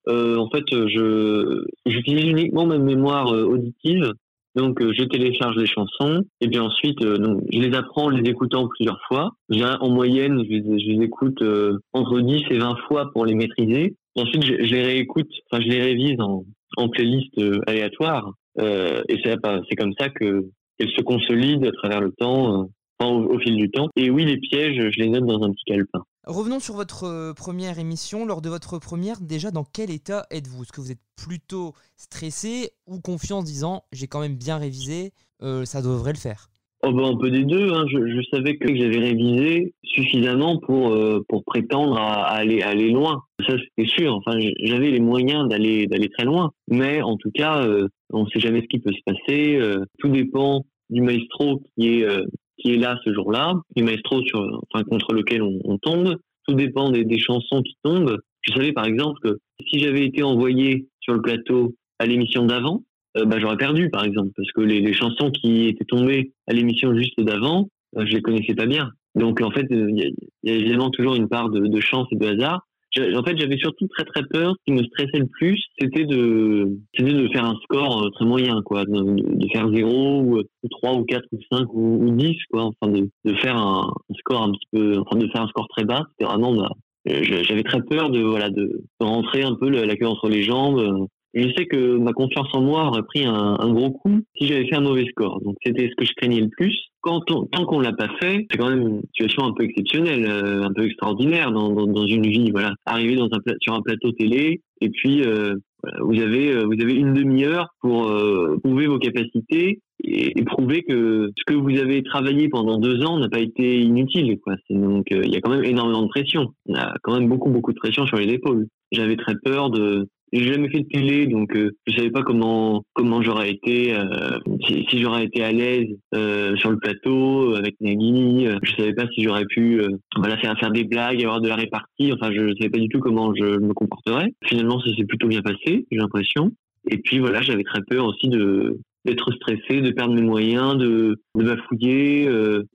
Euh, en fait, je j'utilise uniquement ma mémoire euh, auditive. Donc euh, je télécharge les chansons et puis ensuite euh, donc, je les apprends en les écoutant plusieurs fois. En moyenne, je les, je les écoute entre 10 et 20 fois pour les maîtriser. Ensuite, je, les réécoute, enfin je les révise en, en playlist aléatoire. Euh, et c'est pas- c'est comme ça que qu'elles se consolident à travers le temps, enfin, au, au fil du temps. Et oui, les pièges, je les note dans un petit calepin. Revenons sur votre euh, première émission. Lors de votre première, déjà, dans quel état êtes-vous? Est-ce que vous êtes plutôt stressé ou confiant en disant j'ai quand même bien révisé, euh, ça devrait le faire? Oh ben, un peu des deux. Hein. Je, savais que j'avais révisé suffisamment pour euh, pour prétendre à, aller aller loin. Ça c'était sûr. Enfin, j'avais les moyens d'aller très loin. Mais en tout cas, on ne sait jamais ce qui peut se passer. Tout dépend du maestro qui est qui est là ce jour-là, du maestro sur enfin contre lequel on, tombe. Tout dépend des, chansons qui tombent. Je savais par exemple que si j'avais été envoyé sur le plateau à l'émission d'avant, euh, bah, j'aurais perdu, par exemple, parce que les, chansons qui étaient tombées à l'émission juste d'avant, euh, je les connaissais pas bien. Donc, en fait, euh, il y, a- évidemment toujours une part de chance et de hasard. En fait, j'avais surtout très très peur. Ce qui me stressait le plus, c'était de, c'était de faire un score euh, très moyen, quoi, de, faire 0 ou, ou 3 ou 4 ou 5 ou, ou 10, quoi. Enfin, de, de faire un, score un petit peu, enfin, de faire un score très bas. C'était vraiment, bah, euh, j'avais très peur de, voilà, de, rentrer un peu la, queue entre les jambes. euh, je sais que ma confiance en moi aurait pris un, un gros coup si j'avais fait un mauvais score. Donc c'était ce que je craignais le plus. Quand on, tant qu'on l'a pas fait, c'est quand même une situation un peu exceptionnelle, euh, un peu extraordinaire dans, une vie. Voilà, arriver sur un plateau télé et puis euh, voilà, vous avez euh, vous avez une demi-heure pour prouver vos capacités et, prouver que ce que vous avez travaillé pendant deux ans n'a pas été inutile. Donc il y a quand même énormément de pression. Y a quand même beaucoup beaucoup de pression sur les épaules. J'avais très peur de j'ai jamais fait de télé, donc euh, je savais pas comment comment j'aurais été, euh, si, si j'aurais été à l'aise euh, sur le plateau euh, avec Nagui. euh, je savais pas si j'aurais pu euh, voilà faire faire des blagues, avoir de la répartie. Enfin, je savais pas du tout comment je me comporterais. Finalement, ça s'est plutôt bien passé, j'ai l'impression. Et puis voilà, j'avais très peur aussi de d'être stressé, de perdre mes moyens, de, de bafouiller,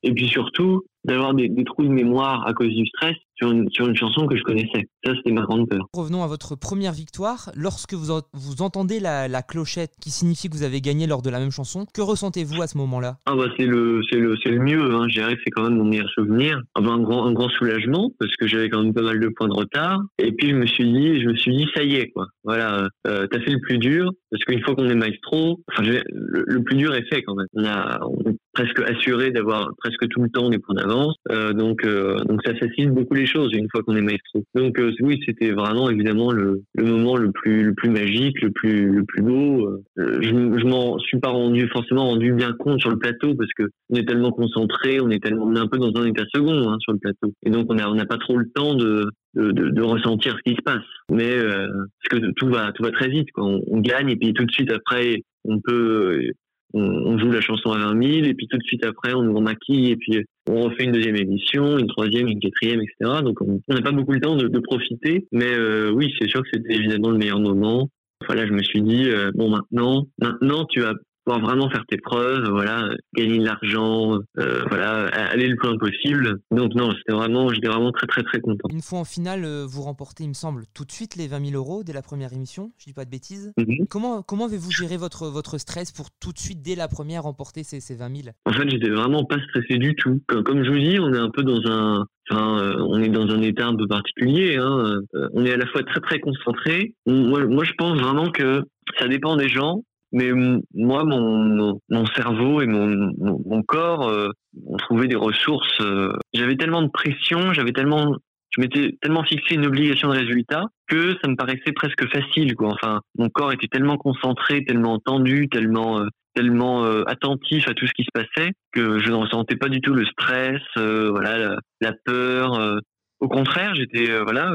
et puis surtout d'avoir des, des trous de mémoire à cause du stress sur une, sur une chanson que je connaissais. Ça, c'était ma grande peur. Revenons à votre première victoire. Lorsque vous, en- vous entendez la, la clochette qui signifie que vous avez gagné lors de la même chanson, que ressentez-vous à ce moment-là? Ah bah c'est le c'est le le mieux hein. je dirais que c'est quand même mon meilleur souvenir bah, un grand un grand soulagement parce que j'avais quand même pas mal de points de retard et puis je me suis dit je me suis dit ça y est quoi voilà euh, t'as fait le plus dur parce qu'une fois qu'on est maestro enfin le, le plus dur est fait quand même on a on presque assuré d'avoir presque tout le temps des points d'avance. Euh, donc euh, donc ça facilite beaucoup les choses une fois qu'on est maestro. Donc euh, oui c'était vraiment évidemment le, le moment le plus le plus magique le plus le plus beau. Euh, je, je m'en suis pas rendu forcément rendu bien compte sur le plateau parce que on est tellement concentré on est tellement on est un peu dans un état second hein, sur le plateau. Et donc on a on n'a pas trop le temps de de, de, de ressentir ce qui se passe. Mais euh, parce que tout va tout va très vite quoi. On, on gagne et puis tout de suite après on peut on, joue la chanson à 20 000 et puis tout de suite après on nous remaquille et puis on refait une deuxième émission, une troisième, une quatrième, etc. Donc on n'a pas beaucoup le temps de, de profiter, mais euh, oui c'est sûr que c'était évidemment le meilleur moment. Voilà, je me suis dit euh, bon maintenant, maintenant tu vas pouvoir vraiment faire tes preuves, voilà, gagner de l'argent, euh, voilà, aller le plus loin possible. Donc non, c'était vraiment, j'étais vraiment très très très content. Une fois en finale, euh, vous remportez, il me semble, tout de suite les 20 000 euros dès la première émission, je dis pas de bêtises. Mhm. Comment, comment avez-vous géré votre, votre stress pour tout de suite, dès la première, remporter ces, ces 20 000 En fait, j'étais vraiment pas stressé du tout. Comme, comme je vous dis, on est un peu dans un, enfin, euh, on est dans un état un peu particulier. Hein. Euh, on est à la fois très très concentré. Moi, moi, je pense vraiment que ça dépend des gens. Mais moi, mon, mon, cerveau et mon, mon, corps euh, ont trouvé des ressources. euh. J'avais tellement de pression, j'avais tellement, je m'étais tellement fixé une obligation de résultat que ça me paraissait presque facile. Quoi. Enfin, mon corps était tellement concentré, tellement tendu, tellement euh, tellement euh, attentif à tout ce qui se passait que je ne ressentais pas du tout le stress, euh, voilà, la, la peur. Au contraire, j'étais voilà,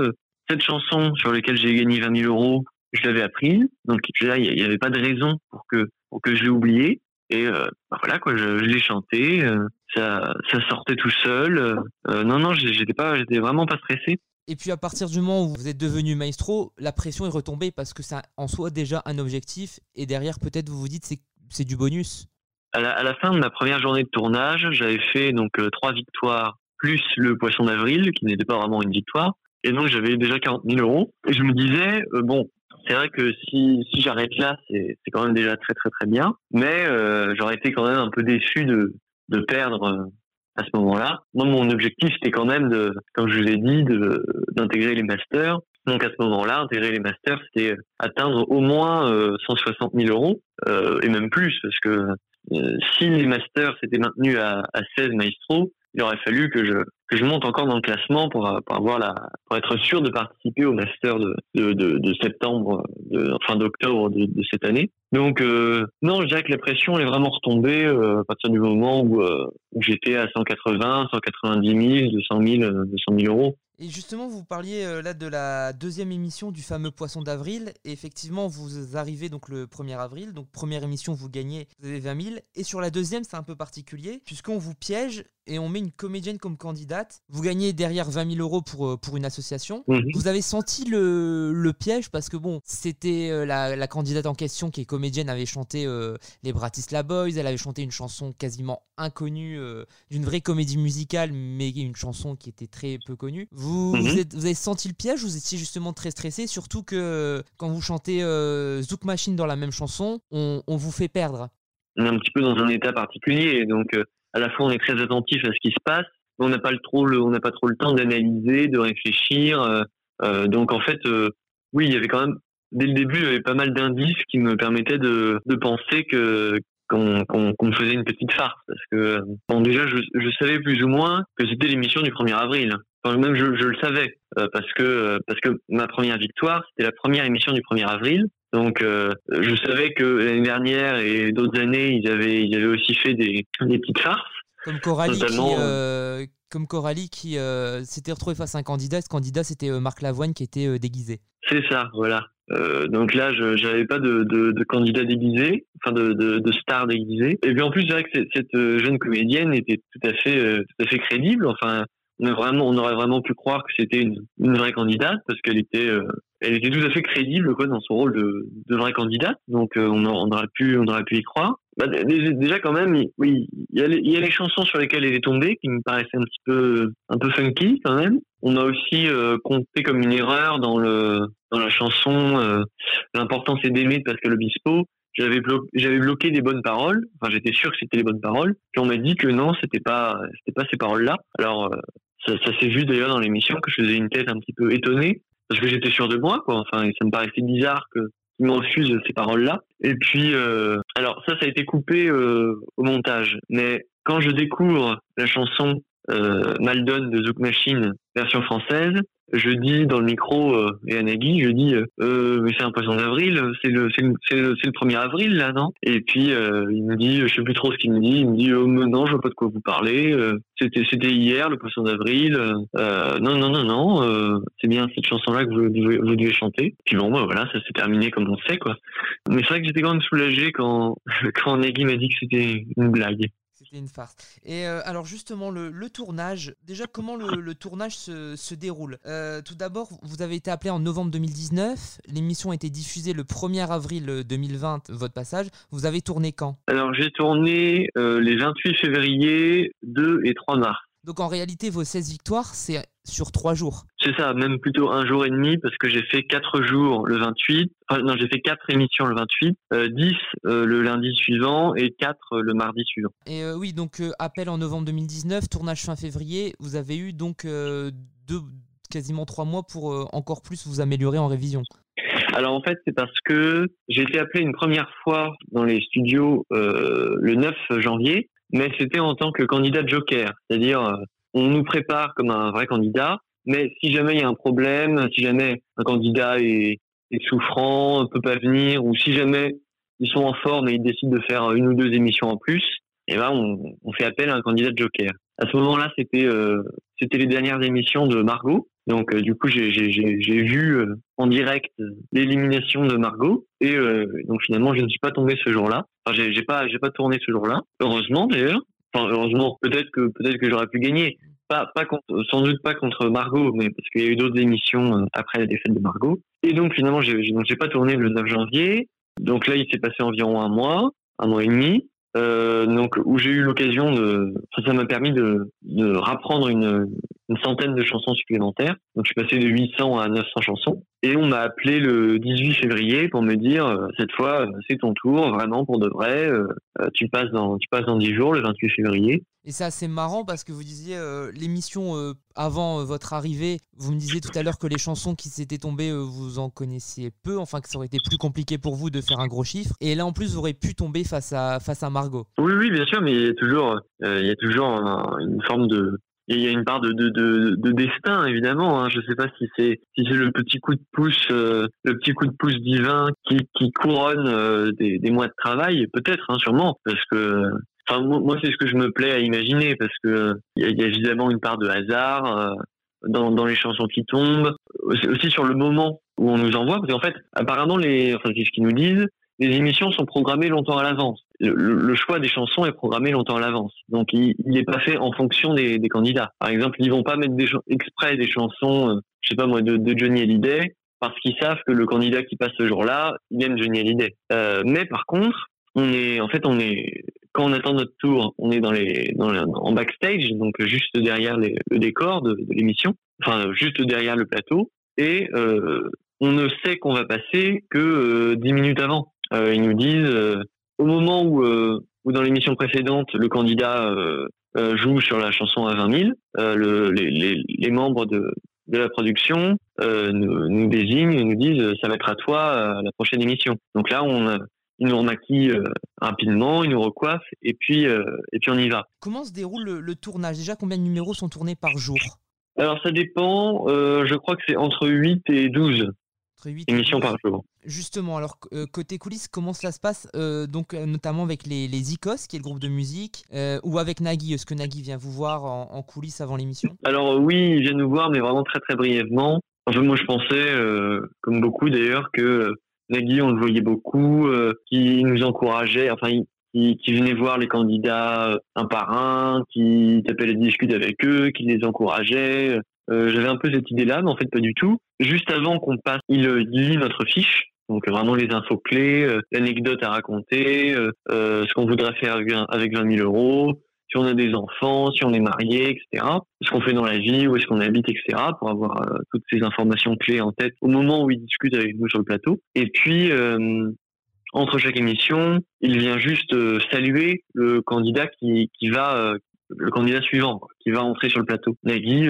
cette chanson sur laquelle j'ai gagné 20 000 euros, je l'avais apprise, donc là il n'y avait pas de raison pour que pour que je l'ai oublié. Et euh, bah, voilà quoi, je, je l'ai chanté, euh, ça ça sortait tout seul. euh, non non, j'étais pas, j'étais vraiment pas stressé. Et puis à partir du moment où vous êtes devenu maestro, la pression est retombée parce que c'est en soi déjà un objectif et derrière peut-être vous vous dites c'est c'est du bonus. À la, à la fin de ma première journée de tournage, j'avais fait donc trois victoires plus le poisson d'avril, qui n'était pas vraiment une victoire. Et donc j'avais déjà 40 000 euros. Et je me disais, bon, c'est vrai que si, si j'arrête là, c'est quand même déjà très très très bien. Mais euh, j'aurais été quand même un peu déçu de, de perdre euh, à ce moment-là. Moi, mon objectif, c'était quand même, de, comme je vous ai dit, d'intégrer les masters. Donc à ce moment-là, intégrer les masters, c'était euh, atteindre au moins euh, 160 000 euros, euh, et même plus, parce que euh, si les masters s'étaient maintenus à, à 16 maestros, il aurait fallu que je que je monte encore dans le classement pour, euh, pour avoir pour être sûr de participer au master de de, septembre, de, enfin d'octobre de, cette année. Donc euh, non, je la pression elle est vraiment retombée euh, à partir du moment où, euh, où j'étais à 180, 190 000, 200 000, euh, 200 000 euros. Et justement, vous parliez là de la deuxième émission du fameux Poisson d'avril. Et effectivement, vous arrivez donc le 1er avril. Donc, première émission, vous gagnez, vous avez 20 000. Et sur la deuxième, c'est un peu particulier, puisqu'on vous piège et on met une comédienne comme candidate. Vous gagnez derrière 20 000 euros pour, euh, pour une association. Mhm. Vous avez senti le, le piège parce que, bon, c'était euh, la, la candidate en question qui est comédienne, avait chanté euh, les Bratislava Boys. Elle avait chanté une chanson quasiment inconnue euh, d'une vraie comédie musicale, mais une chanson qui était très peu connue. Vous, Mhm. vous, êtes- vous avez senti le piège? Vous étiez justement très stressé, surtout que quand vous chantez euh, Zouk Machine dans la même chanson, on, on vous fait perdre. on est un petit peu dans un état particulier. Donc, euh, à la fois, on est très attentif à ce qui se passe, mais on n'a pas le trop, le, on n'a pas trop le temps d'analyser, de réfléchir. euh, euh, donc, en fait, euh, oui, il y avait quand même, dès le début, il y avait pas mal d'indices qui me permettaient de, de penser que qu'on me faisait une petite farce parce que bon déjà je, savais plus ou moins que c'était l'émission du 1er avril enfin même je, le savais parce que parce que ma première victoire c'était la première émission du 1er avril donc euh, je savais que l'année dernière et d'autres années ils avaient ils avaient aussi fait des des petites farces Comme Coralie qui, Notamment, euh, comme Coralie qui euh, s'était retrouvée face à un candidat. Ce candidat, c'était Marc Lavoine qui était déguisé. C'est ça, voilà. Euh, donc là, je j'avais pas de, de, de candidat déguisé, enfin de, de, de star déguisé. Et puis en plus, c'est vrai que cette- jeune comédienne était tout à fait euh, tout à fait crédible. Enfin, on vraiment, on aurait vraiment pu croire que c'était une, une vraie candidate parce qu'elle était euh, elle était tout à fait crédible quoi dans son rôle de, de vraie candidate. Donc euh, on, aurait pu on aurait pu y croire. Bah, dé- dé- déjà quand même, oui, il y, a les, y a les chansons sur lesquelles elle est tombée qui me paraissaient un petit peu un peu funky quand même. On a aussi euh, compté comme une erreur dans le dans la chanson euh, l'important c'est d'aimer de Pascal Obispo. J'avais blo- j'avais bloqué des bonnes paroles. Enfin, j'étais sûr que c'était les bonnes paroles. Puis on m'a dit que non, c'était pas c'était pas ces paroles-là. Alors euh, ça, s'est vu d'ailleurs dans l'émission que je faisais une tête un petit peu étonnée parce que j'étais sûr de moi quoi. Enfin, et ça me paraissait bizarre que qu'ils me refusent ces paroles-là. Et puis euh, alors ça ça a été coupé euh, au montage. Mais quand je découvre la chanson euh, Maldon de Zouk Machine version française, je dis dans le micro euh, et à Nagui, je dis euh, mais c'est un poisson d'avril, c'est le c'est le, le le 1er avril là non? Et puis euh, il me dit je sais plus trop ce qu'il me dit, il me dit oh, non, je vois pas de quoi vous parlez, euh, c'était c'était hier le poisson d'avril. Euh, non non non non, euh, c'est bien cette chanson là que vous devez, vous devez chanter. Puis bon bah voilà, ça s'est terminé comme on sait quoi. Mais c'est vrai que j'étais quand même soulagé quand (laughs) quand Nagui m'a dit que c'était une blague. C'était une farce. Et euh, alors justement, le, le tournage, déjà comment le, le tournage se, se déroule? Euh, Tout d'abord, vous avez été appelé en novembre 2019, l'émission a été diffusée le 1er avril 2020, votre passage. Vous avez tourné quand? Alors j'ai tourné euh, les 28 février, 2 et 3 mars. Donc en réalité, vos 16 victoires, c'est sur 3 jours. C'est ça, même plutôt un jour et demi parce que j'ai fait 4 jours le 28. Enfin, non, j'ai fait 4 émissions le 28, euh, 10 euh, le lundi suivant et 4 le mardi suivant. Et euh, oui, donc euh, appel en novembre 2019, tournage fin février. Vous avez eu donc euh, deux, quasiment 3 mois pour euh, encore plus vous améliorer en révision. Alors en fait, c'est parce que j'ai été appelé une première fois dans les studios euh, le 9 janvier, mais c'était en tant que candidat joker, c'est-à-dire euh, on nous prépare comme un vrai candidat, mais si jamais il y a un problème, si jamais un candidat est, souffrant, ne peut pas venir, ou si jamais ils sont en forme et ils décident de faire une ou deux émissions en plus, et ben on, fait appel à un candidat de joker. À ce moment-là, c'était euh, c'était les dernières émissions de Margot. Donc euh, du coup, j'ai vu euh, en direct l'élimination de Margot et donc finalement, je ne suis pas tombé ce jour-là. Enfin, j'ai pas j'ai pas tourné ce jour-là. Heureusement d'ailleurs. Heureusement, peut-être que peut-être que j'aurais pu gagner. Pas sans doute pas contre Margot, mais parce qu'il y a eu d'autres émissions euh, après la défaite de Margot. Et donc finalement, j'ai j'ai- pas tourné le 9 janvier. Donc là, il s'est passé environ un mois, un mois et demi. Euh, donc où j'ai eu l'occasion de, ça m'a permis de, de rapprendre une, une centaine de chansons supplémentaires. Donc je suis passé de 800 à 900 chansons. Et on m'a appelé le 18 février pour me dire euh, cette fois euh, c'est ton tour vraiment pour de vrai. euh, tu passes dans tu passes dans 10 jours le 28 février. Et c'est assez marrant parce que vous disiez euh, l'émission euh, avant euh, votre arrivée, vous me disiez tout à l'heure que les chansons qui s'étaient tombées, vous en connaissiez peu, enfin que ça aurait été plus compliqué pour vous de faire un gros chiffre. Et là en plus, vous aurez pu tomber face à, face à Margot. Oui oui bien sûr mais il y a toujours il y a toujours un- une forme de il y a une part de, de, de, de destin évidemment. Hein. Je sais pas si c'est si c'est le petit coup de pouce, euh, le petit coup de pouce divin qui, qui couronne euh, des, des mois de travail, peut-être, hein, sûrement, parce que enfin moi, c'est ce que je me plais à imaginer parce que il y, a- il y a évidemment une part de hasard euh, dans, dans les chansons qui tombent, aussi sur le moment où on nous envoie, parce qu'en fait apparemment les enfin c'est ce qu'ils nous disent, les émissions sont programmées longtemps à l'avance. Le, choix des chansons est programmé longtemps à l'avance. Donc, il n'est pas fait en fonction des, candidats. Par exemple, ils vont pas mettre des, exprès des chansons, euh, je sais pas moi, de, Johnny Hallyday, parce qu'ils savent que le candidat qui passe ce jour-là, il aime Johnny Hallyday. Euh, mais par contre, on est, en fait, on est, quand on attend notre tour, on est dans les, dans les- en backstage, donc juste derrière le décor de, l'émission, enfin, juste derrière le plateau, et euh, on ne sait qu'on va passer que euh, dix minutes avant. Euh, ils nous disent, euh, au moment où, euh, où dans l'émission précédente, le candidat joue sur la chanson à 20 000, euh, le- les, les, les membres de, de la production nous, nous désignent et nous disent ça va être à toi la prochaine émission. Donc là, on, ils nous remaquillent euh, rapidement, ils nous recoiffent et puis, euh, et puis on y va. Comment se déroule le, le tournage? Déjà, combien de numéros sont tournés par jour? Alors ça dépend, euh, je crois que c'est entre 8 et 12 Entre huit et émissions 12. par jour. Justement, alors euh, côté coulisses, comment cela se passe euh, donc euh, notamment avec les, les Icos, qui est le groupe de musique, ou avec Nagui Est-ce que Nagui vient vous voir en, en coulisses avant l'émission? Alors oui, ils viennent nous voir, mais vraiment très très brièvement. Enfin, moi je pensais, comme beaucoup d'ailleurs, que Nagui, on le voyait beaucoup, qui nous encourageait, enfin, il- qui, qui venait voir les candidats un par un, qui tapait les discutes avec eux, qui les encourageait. Euh, J'avais un peu cette idée-là, mais en fait pas du tout. Juste avant qu'on passe, il, euh, lit notre fiche. Donc vraiment les infos clés, euh, l'anecdote à raconter, euh, euh, ce qu'on voudrait faire avec, un- avec 20 000 euros, si on a des enfants, si on est marié, etc. Ce qu'on fait dans la vie, où est-ce qu'on habite, etc. Pour avoir toutes ces informations clés en tête au moment où il discute avec nous sur le plateau. Et puis, entre chaque émission, il vient juste saluer le candidat qui, qui va, le candidat suivant, qui va entrer sur le plateau. Nagui,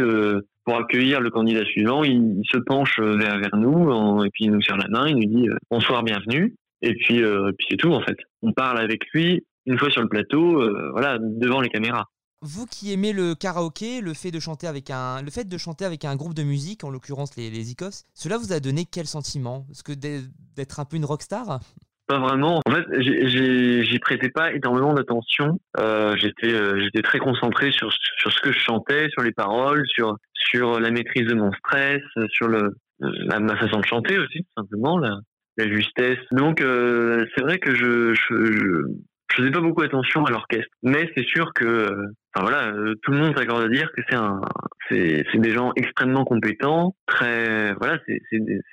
pour accueillir le candidat suivant, il, se penche euh, vers, nous en- et puis il nous serre la main, il nous dit euh, bonsoir, bienvenue. Et puis, euh, c'est tout en fait. On parle avec lui une fois sur le plateau, euh, voilà, devant les caméras. Vous qui aimez le karaoké, le fait de chanter avec un, le fait de chanter avec un groupe de musique, en l'occurrence les, les Icos, cela vous a donné quel sentiment? Est-ce que d'être un peu une rockstar Pas vraiment. En fait, j'y prêtais pas énormément d'attention. Euh, j'étais, euh, j'étais très concentré sur sur ce que je chantais, sur les paroles, sur sur la maîtrise de mon stress, sur le la, ma façon de chanter aussi, simplement, la, la justesse. Donc, euh, c'est vrai que je je, je je faisais pas beaucoup attention à l'orchestre, mais c'est sûr que, euh, enfin voilà, euh, tout le monde s'accorde à dire que c'est un, c'est des gens extrêmement compétents, très, voilà, c'est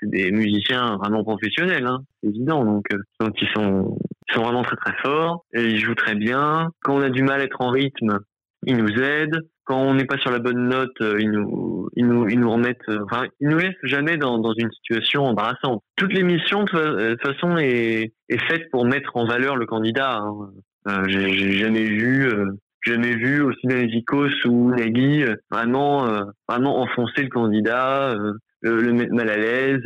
des, musiciens vraiment professionnels, hein, c'est évident. Donc, euh, donc ils sont, ils sont vraiment très très forts, ils jouent très bien. Quand on a du mal à être en rythme, ils nous aident. Quand on n'est pas sur la bonne note, euh, ils nous, ils nous, ils nous remettent. euh, Enfin, ils nous laissent jamais dans, dans une situation embarrassante. Toute l'émission, de fa- euh, toute façon, est, est faite pour mettre en valeur le candidat. hein. Euh, J'ai jamais vu, euh, jamais vu aussi bien Icos ou Nagui vraiment, euh, vraiment enfoncer le candidat, le, mettre mal à l'aise.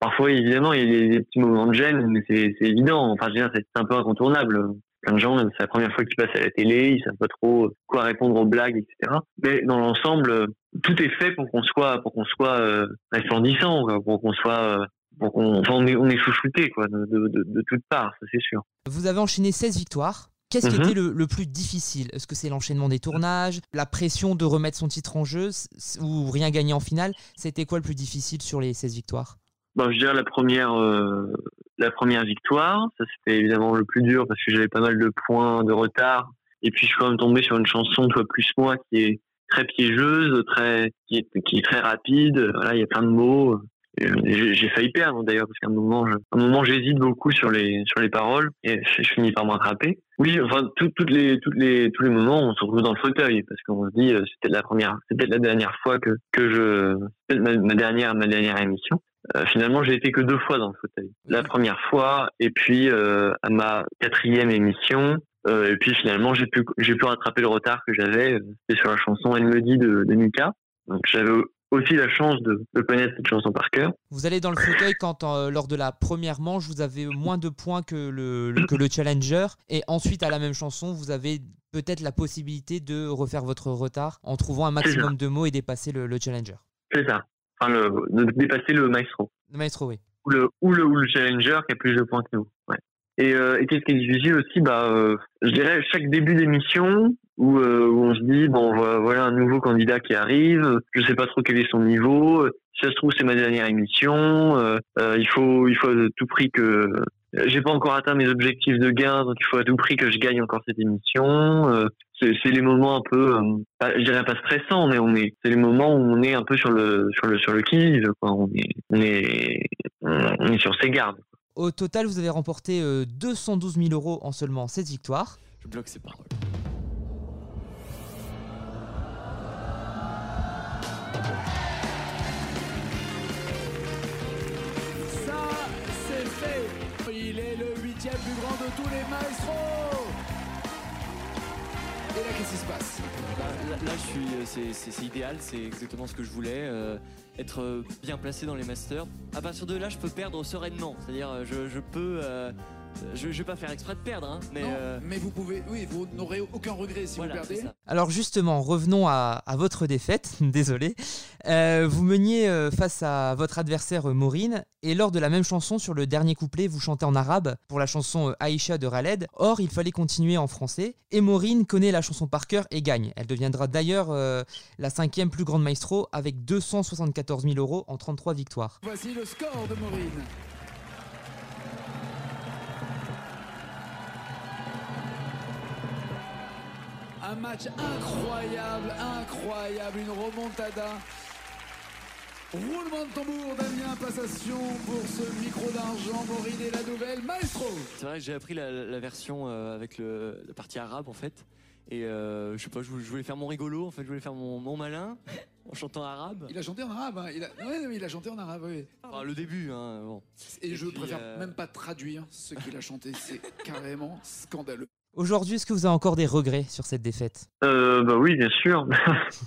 Parfois, évidemment, il y a des, petits moments de gêne, mais c'est c'est évident. Enfin, je veux dire, c'est un peu incontournable. Plein de gens, c'est la première fois qu'ils passent à la télé, ils savent pas trop quoi répondre aux blagues, etc. Mais dans l'ensemble, euh, tout est fait pour qu'on soit, pour qu'on soit euh, resplendissant, quoi, pour qu'on soit, euh, on, enfin, on est, on est chouchouté quoi, de, de, de, de toutes parts, ça c'est sûr. Vous avez enchaîné 16 victoires. Qu'est-ce qui Mhm. était le, le plus difficile? Est-ce que c'est l'enchaînement des tournages, la pression de remettre son titre en jeu ou rien gagner en finale? C'était quoi le plus difficile sur les 16 victoires? Bon, je dirais la première, euh, la première victoire. Ça, c'était évidemment le plus dur parce que j'avais pas mal de points de retard. Et puis, je suis quand même tombé sur une chanson, Toi plus moi, qui est très piégeuse, très, qui est, très rapide. Voilà, il y a plein de mots. Et J'ai failli perdre d'ailleurs parce qu'à un moment, un moment, j'hésite beaucoup sur les sur les paroles et je, finis par me rattraper. Oui, enfin, tout- toutes les toutes les tous les moments, on se retrouve dans le fauteuil parce qu'on se dit, euh, c'était la première, c'était la dernière fois que que je, ma, ma dernière ma dernière émission. Euh, finalement, j'ai été que deux fois dans le fauteuil. La première fois, et puis euh, à ma quatrième émission, euh, et puis finalement, j'ai pu j'ai pu rattraper le retard que j'avais. C'était sur la chanson Elle me dit de, de Mika. Donc j'avais aussi la chance de, de connaître cette chanson par cœur. Vous allez dans le fauteuil quand, euh, lors de la première manche, vous avez moins de points que le, le- que le challenger. Et ensuite, à la même chanson, vous avez peut-être la possibilité de refaire votre retard en trouvant un maximum de mots et dépasser le, le challenger. C'est ça. Enfin, le, de dépasser le maestro. Le maestro, oui. Ou le, ou le, ou le challenger qui a plus de points que nous. Ouais. Et, euh, et qu'est-ce qui est difficile aussi bah, euh, Je dirais chaque début d'émission où, euh, où on se dit, bon, vo- voilà un nouveau candidat qui arrive, je sais pas trop quel est son niveau, euh, si ça se trouve c'est ma dernière émission, euh, euh, il faut il faut à tout prix que... J'ai pas encore atteint mes objectifs de gain, donc il faut à tout prix que je gagne encore cette émission. Euh, c'est les moments un peu, euh, pas- je dirais pas stressants, mais on est, c'est les moments où on est un peu sur le sur le sur le qui vive. Quoi. On est on est on est sur ses gardes. Au total, vous avez remporté euh, 212 000 euros en seulement 7 victoires. Je bloque ces paroles. Tous les maestros. Et là, qu'est-ce qui se passe? Là, je suis, euh, c'est- idéal, c'est exactement ce que je voulais, euh, être euh, bien placé dans les masters. À partir de là, je peux perdre sereinement, c'est-à-dire je, je peux, je, je vais pas faire exprès de perdre, hein, mais Non, euh, mais vous pouvez, oui, vous n'aurez aucun regret si Voilà, vous perdez. Alors justement, revenons à, à votre défaite, (laughs) désolé. Euh, vous meniez euh, face à votre adversaire euh, Maureen, et lors de la même chanson, sur le dernier couplet, vous chantez en arabe pour la chanson euh, Aïcha de Khaled. Or, il fallait continuer en français, et Maureen connaît la chanson par cœur et gagne. Elle deviendra d'ailleurs euh, la cinquième plus grande maestro avec 274 000 euros en 33 victoires. Voici le score de Maureen. Un match incroyable, incroyable, une remontada. Roulement de tambour, Damien, passation pour ce micro d'argent. Maureen et la nouvelle maestro. c'est vrai que j'ai appris la, la version euh, avec le, la partie arabe en fait. Et euh, je sais pas, je voulais, faire mon rigolo, en fait, je voulais faire mon, mon malin en chantant arabe. Il a chanté en arabe, hein. il, a... ouais, non, mais il a chanté en arabe, oui. Enfin, le début, hein, bon. Et, je puis, préfère euh, même pas traduire ce qu'il a chanté, c'est carrément scandaleux. Aujourd'hui, est-ce que vous avez encore des regrets sur cette défaite? Euh, bah oui, bien sûr.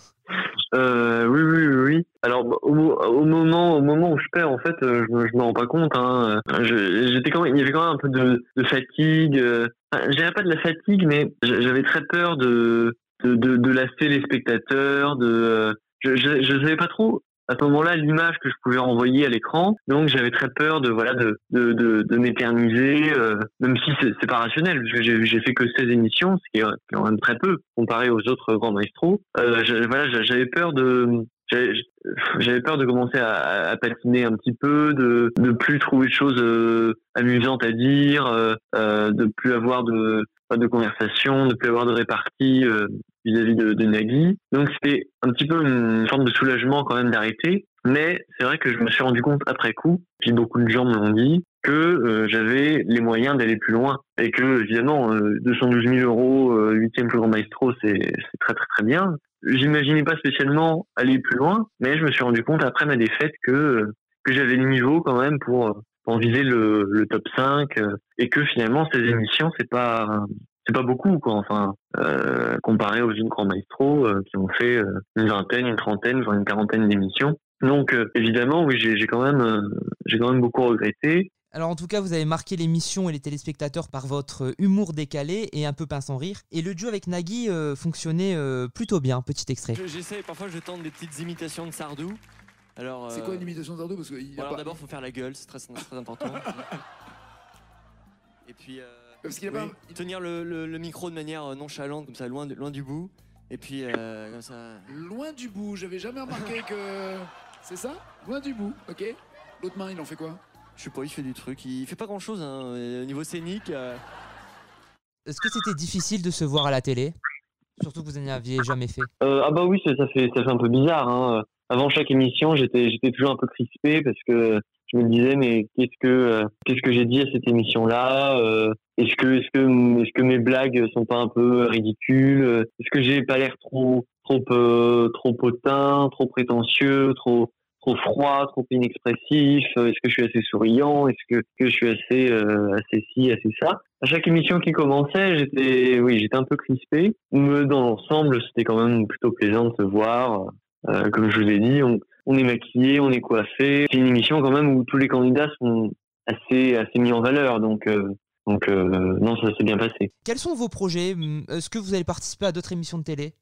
(laughs) euh, oui, oui, oui. Alors bah, au, mo- au moment, au moment où je perds, en fait, euh, je, me- je me rends pas compte. Hein. Euh, J'étais quand même, il y avait quand même un peu de, fatigue. Enfin, je dirais pas de la fatigue, mais j'avais très peur de de, lasser les spectateurs. De, je, je savais pas trop à ce moment-là l'image que je pouvais renvoyer à l'écran. Donc j'avais très peur de voilà de de, de, m'éterniser, euh, même si c'est pas rationnel j'ai fait que 16 émissions, ce qui est quand même très peu comparé aux autres grands maestros. Euh, voilà, j'a- j'avais peur de j'avais peur de commencer à, patiner un petit peu, de de plus trouver de choses euh, amusantes à dire, euh, de plus avoir de de conversation, de plus avoir de répartie euh, vis-à-vis de, de Nagui. Donc c'était un petit peu une forme de soulagement quand même d'arrêter. Mais c'est vrai que je me suis rendu compte après coup, puis beaucoup de gens me l'ont dit, que euh, j'avais les moyens d'aller plus loin et que évidemment euh, 212 000 euros, euh, huitième plus grand maestro, c'est très très très bien. J'imaginais pas spécialement aller plus loin, mais je me suis rendu compte après ma défaite que euh, que j'avais le niveau quand même pour pour viser le, le top 5 euh, et que finalement ces émissions c'est pas c'est pas beaucoup quoi enfin euh, comparé aux autres grands maestros euh, qui ont fait euh, une vingtaine une trentaine voire une quarantaine d'émissions donc euh, évidemment oui j'ai quand même euh, j'ai quand même beaucoup regretté Alors en tout cas, vous avez marqué l'émission et les téléspectateurs par votre humour décalé et un peu pince sans rire. Et le duo avec Nagui euh, fonctionnait euh, plutôt bien. Petit extrait. Je- J'essaie, parfois je tente des petites imitations de Sardou. Alors, C'est euh, quoi une imitation de Dardo Parce que il y a Alors pas- d'abord, faut faire la gueule, c'est très, très important. Et puis, euh, Parce qu'il y a oui, tenir le, le- le micro de manière euh, nonchalante, comme ça, loin, de- loin du bout. Et puis, euh, comme ça. Loin du bout, j'avais jamais remarqué que. C'est ça? Loin du bout, ok L'autre main, il en fait quoi? Je sais pas, il fait du truc. Il fait pas grand chose au niveau scénique. euh. Est-ce que c'était difficile de se voir à la télé? Surtout que vous n'en aviez jamais fait. Euh, ah bah oui, ça, ça fait ça fait un peu bizarre. Hein. Avant chaque émission, j'étais j'étais toujours un peu crispé parce que je me disais mais qu'est-ce que euh, qu'est-ce que j'ai dit à cette émission-là euh, Est-ce que est-ce que est-ce que mes blagues sont pas un peu ridicules Est-ce que j'ai pas l'air trop trop euh, trop hautain, trop prétentieux, trop trop froid, trop inexpressif Est-ce que je suis assez souriant Est-ce que, que je suis assez euh, assez ci, assez ça À chaque émission qui commençait, j'étais oui, j'étais un peu crispé, mais dans l'ensemble, c'était quand même plutôt plaisant de se voir. Euh, comme je vous ai dit, on, on est maquillé, on est coiffé. C'est une émission quand même où tous les candidats sont assez assez mis en valeur, donc euh, donc euh, non, ça s'est bien passé. Quels sont vos projets? Hum, Est-ce que vous allez participer à d'autres émissions de télé?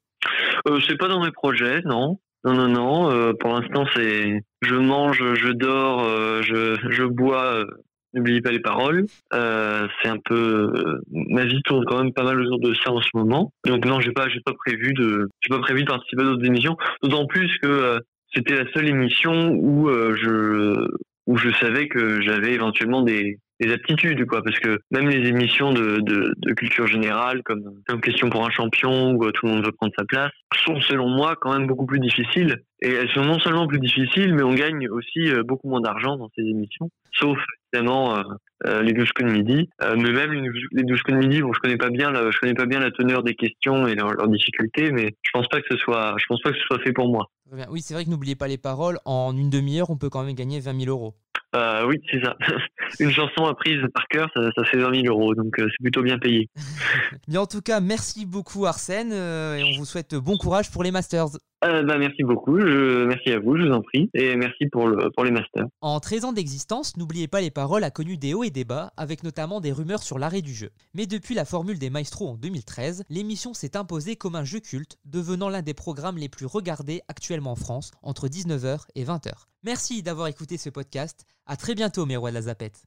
Euh, c'est pas dans mes projets, non. Non, non, non. pour l'instant, c'est je mange, je dors, je, je bois. N'oubliez pas les paroles. Euh, c'est un peu euh, ma vie tourne quand même pas mal autour de ça en ce moment. Donc non, j'ai pas, j'ai pas prévu de, j'ai pas prévu de participer à d'autres émissions. D'autant plus que euh, c'était la seule émission où euh, je, où je savais que j'avais éventuellement des, des aptitudes, quoi. Parce que même les émissions de, culture générale, comme, comme Question pour un champion, où euh, tout le monde veut prendre sa place, sont selon moi quand même beaucoup plus difficiles. Et elles sont non seulement plus difficiles, mais on gagne aussi euh, beaucoup moins d'argent dans ces émissions. Sauf évidemment euh, les 12 coups de midi. Mais même les 12 les 12 coups de midi, bon, je connais pas bien, je connais pas bien la teneur des questions et leurs leurs difficultés, mais je pense pas que ce soit, je pense pas que ce soit fait pour moi. Oui, c'est vrai que n'oubliez pas les paroles. En une demi-heure, on peut quand même gagner 20 000 euros. Euh, oui, c'est ça. (laughs) Une chanson apprise par cœur, ça, fait 20 000 euros, donc euh, c'est plutôt bien payé. (laughs) Bien, en tout cas, merci beaucoup Arsène euh, et on vous souhaite bon courage pour les Masters. Euh, bah, merci beaucoup, merci à vous, je vous en prie, et merci pour, le, pour les masters. En 13 ans d'existence, N'oubliez pas les paroles a connu des hauts et des bas, avec notamment des rumeurs sur l'arrêt du jeu. Mais depuis la formule des maestros en 2013, l'émission s'est imposée comme un jeu culte, devenant l'un des programmes les plus regardés actuellement en France, entre 19h et 20h. Merci d'avoir écouté ce podcast, à très bientôt mes rois de la zapette.